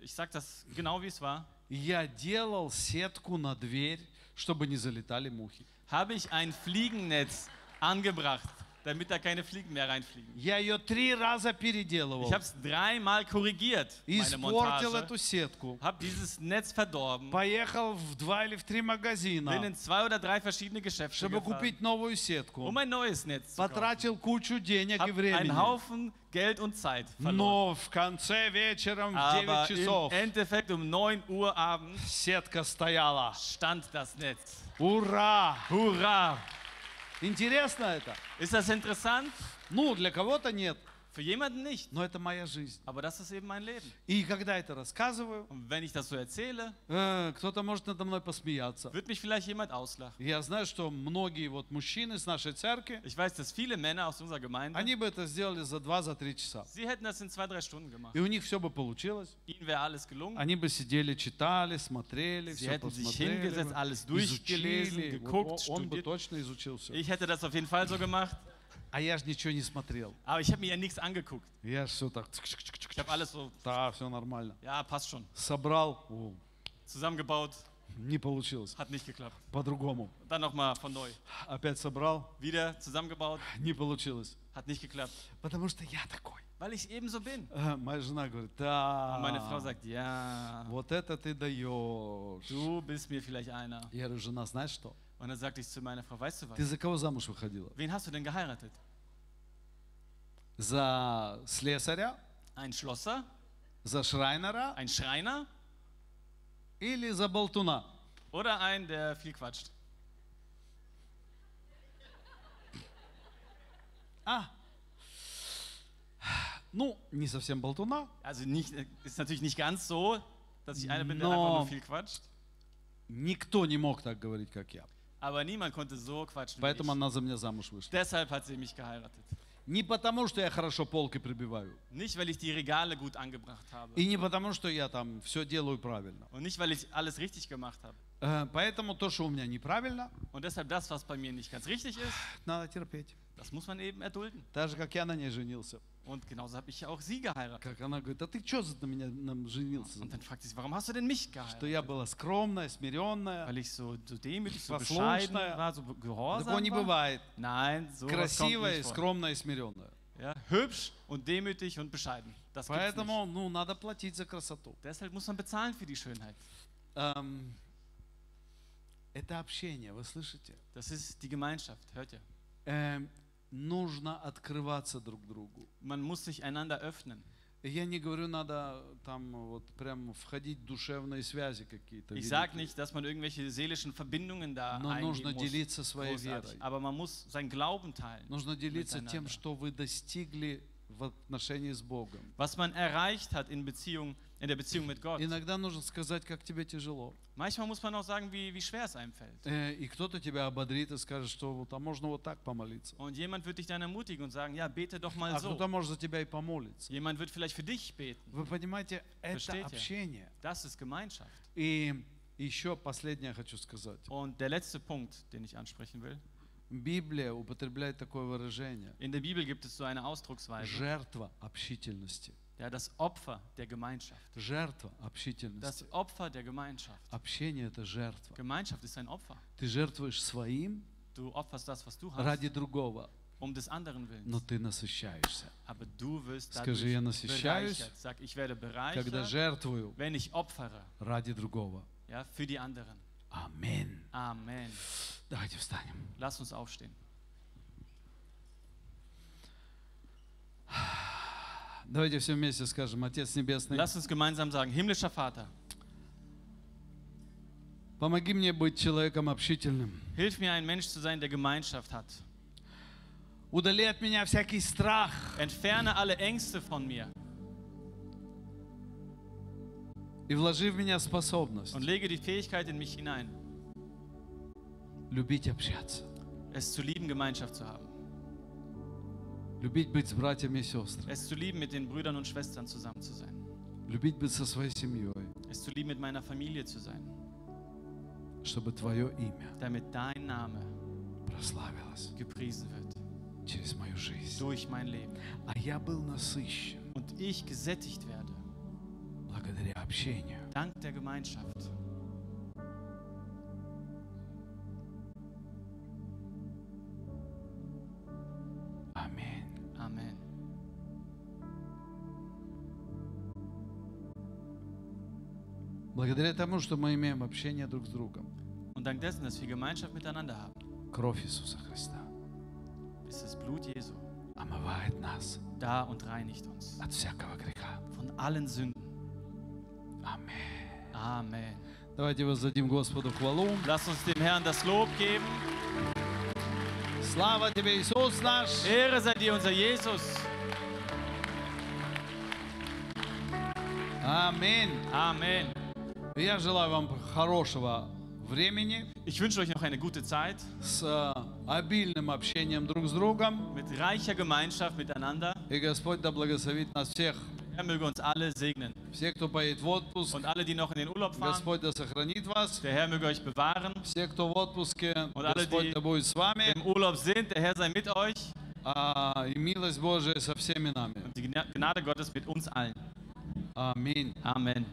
äh, ich sage das genau, wie es war. Я делал сетку на дверь, чтобы не залетали мухи. Habe ich ein Fliegennetz angebracht, damit da keine Fliegen mehr reinfliegen. Я ее три раза переделывал. Ich habe es dreimal korrigiert, meine испортил Montage. эту сетку. Habe dieses Netz verdorben. Поехал в два или в три Bin магазина, in zwei oder drei verschiedene Geschäfte чтобы gefahren, купить новую сетку. um ein neues Netz zu kaufen. Потратил кучу денег и Hab einen времени. Haufen Geld und Zeit verloren. Но в конце вечером в 9 Aber часов im Endeffekt um 9 Uhr abends сетка стояла. stand das Netz. Ура! Hurra! Интересно это? Ist das interessant? Ну, для кого-то нет, Für jemanden nicht. но это моя жизнь. Aber das ist eben mein Leben. И когда это рассказываю, Und wenn ich das so erzähle, э, кто-то может надо мной посмеяться. wird mich vielleicht jemand auslachen. Я знаю, что многие вот мужчины с нашей церкви, Ich weiß, dass viele Männer aus unserer Gemeinde, они бы это сделали за 2-3 часа. sie hätten das in zwei, drei Stunden gemacht. И у них все бы получилось. Ihnen wäre alles gelungen. Они бы сидели, читали, смотрели, Sie все hätten sich посмотрели, hingesetzt, бы, alles durchgelesen, изучили. geguckt, Вот он бы studiert. точно изучил все. Ich hätte das auf jeden Fall so gemacht, А я же ничего не смотрел. aber ich habe mir ja nichts angeguckt. Я все так, Ich habe alles so, да, все нормально. ja, passt schon. Собрал, Zusammengebaut, не получилось. hat nicht geklappt. По-другому. Dann nochmal von neu. Опять собрал, Wieder zusammengebaut, не получилось. hat nicht geklappt. Потому что я такой. Weil ich eben so bin. А, Моя жена говорит, Und meine Frau да, sagt, ja, вот это ты даешь. du bist mir vielleicht einer. Я говорю, жена, знаешь что? Und dann sagte ich zu meiner Frau, weißt du Ты was? за кого замуж выходила? Wen hast du denn geheiratet? За слесаря, Ein Schlosser? за Шрайнера Ein Schreiner? или за болтуна? Oder ein, der viel quatscht? А, ну, не совсем болтуна, Also nicht, ist natürlich nicht ganz so, dass ich einer bin, der No. einfach nur viel quatscht. никто не мог так говорить, как я. Aber niemand konnte so quatschen Поэтому она за меня замуж вышла. Deshalb hat sie mich geheiratet. Не потому, что я хорошо полки прибиваю. Nicht, weil ich die Regale gut angebracht habe. И не потому, что я там все делаю правильно. Und nicht, weil ich alles richtig gemacht habe. Э, Поэтому то, что у меня неправильно, Und deshalb das, was bei mir nicht ganz richtig ist, надо терпеть. das muss man eben erdulden. Так же, как я на ней женился. Und genauso habe ich ja auch sie geheiratet. Как она говорит, а ты что на меня нам женился? Und dann fragt sie warum hast du denn mich Что я geheiratet? была скромная, смиренная. Weil ich so, so demütig, so bescheiden war, so Такого gehorsam не war? бывает. Nein, so Красивая, скромная смиренная. Ja, hübsch und demütig und bescheiden. Das. Поэтому, ну, надо платить за красоту. Deshalb muss man bezahlen für die Schönheit. Эм, это общение, вы слышите? Das ist die Gemeinschaft, hört ihr? Эм, нужно открываться друг другу. Man muss sich einander öffnen. Я не говорю, надо там вот прям входить в душевные связи какие-то. Ich великие. nicht, dass man irgendwelche seelischen Verbindungen da Но нужно muss. делиться своей Großartig. верой. Aber man muss seinen Glauben teilen. Нужно делиться тем, что вы достигли в отношении с Богом. was man erreicht hat in, Beziehung, in der Beziehung mit Gott. Иногда нужно сказать, как тебе tяжело. Manchmal muss man auch sagen, wie, wie schwer es einem fällt. Э, И кто-то тебя ободрит и скажет, что а можно вот так помолиться. Und jemand wird dich dann ermutigen und sagen, ja, bete doch mal А so. кто-то может за тебя и помолиться. Jemand wird vielleicht für dich beten. Вы понимаете, это Versteht ihr? общение. Das ist Gemeinschaft. И еще последнее хочу сказать. Und der letzte Punkt, den ich ansprechen will. Библия употребляет такое выражение. In der Bibel gibt es so eine Ausdrucksweise. Жертва общительности. Ja, das Opfer der Gemeinschaft. Жертва общительности. Das Opfer der Gemeinschaft. Общение – это жертва. Gemeinschaft ist ein Opfer. Ты жертвуешь своим Du opferst das, was du hast, ради другого, um des anderen но Willens. ты насыщаешься. Aber du wirst Скажи, dadurch я насыщаюсь, bereichert. Sag, ich werde когда bereichert, жертвую wenn ich opfere. ради другого. Ja, für die anderen. Аминь. Amen. Давайте встанем. Lass uns aufstehen. Давайте все вместе скажем, Отец Небесный, Lass uns gemeinsam sagen, himmlischer Vater, помоги мне быть человеком общительным. hilf mir ein Mensch zu sein, der Gemeinschaft hat. Удали от меня всякий страх, Entferne alle Ängste von mir и вложи в меня способность und lege die Fähigkeit in mich hinein, любить общаться, es zu lieben, Gemeinschaft zu haben. Любить быть с братьями и сестрами, Es zu lieben, mit den Brüdern und Schwestern zusammen zu sein. любить быть со своей семьей, Es zu lieben, mit meiner Familie zu sein. чтобы Твое имя Damit dein Name прославилось gepriesen wird через мою жизнь. durch mein Leben. А я был насыщен Und ich gesättigt werde, благодаря общению. dank der Gemeinschaft. Благодаря тому, что мы имеем общение друг с другом. Und dank dessen, dass wir Gemeinschaft miteinander haben, Кровь Иисуса Христа ist das Blut Jesu омывает нас da und reinigt uns от всякого греха. von allen Sünden. Аминь. Amen. Давайте воздадим Господу хвалу. Lass uns dem Herrn das Lob geben. Слава Тебе, Иисус наш! Ehre sei dir, unser Jesus. Аминь. Amen. Я желаю вам хорошего времени Ich wünsche euch noch eine gute Zeit с э, обильным общением друг с другом. mit reicher Gemeinschaft miteinander. И Господь да благословит нас всех. Er möge uns alle segnen. Все, кто поедет в отпуск, Und alle, die noch in den Urlaub fahren, Господь да сохранит вас. der Herr möge euch bewahren. Все, кто в отпуске, Und alle, Господь die да будет с вами. Im Urlaub sind, der Herr sei mit euch. А, и милость Божия со всеми нами. Und die Gna- Gnade Gottes mit uns allen. Аминь. Amen.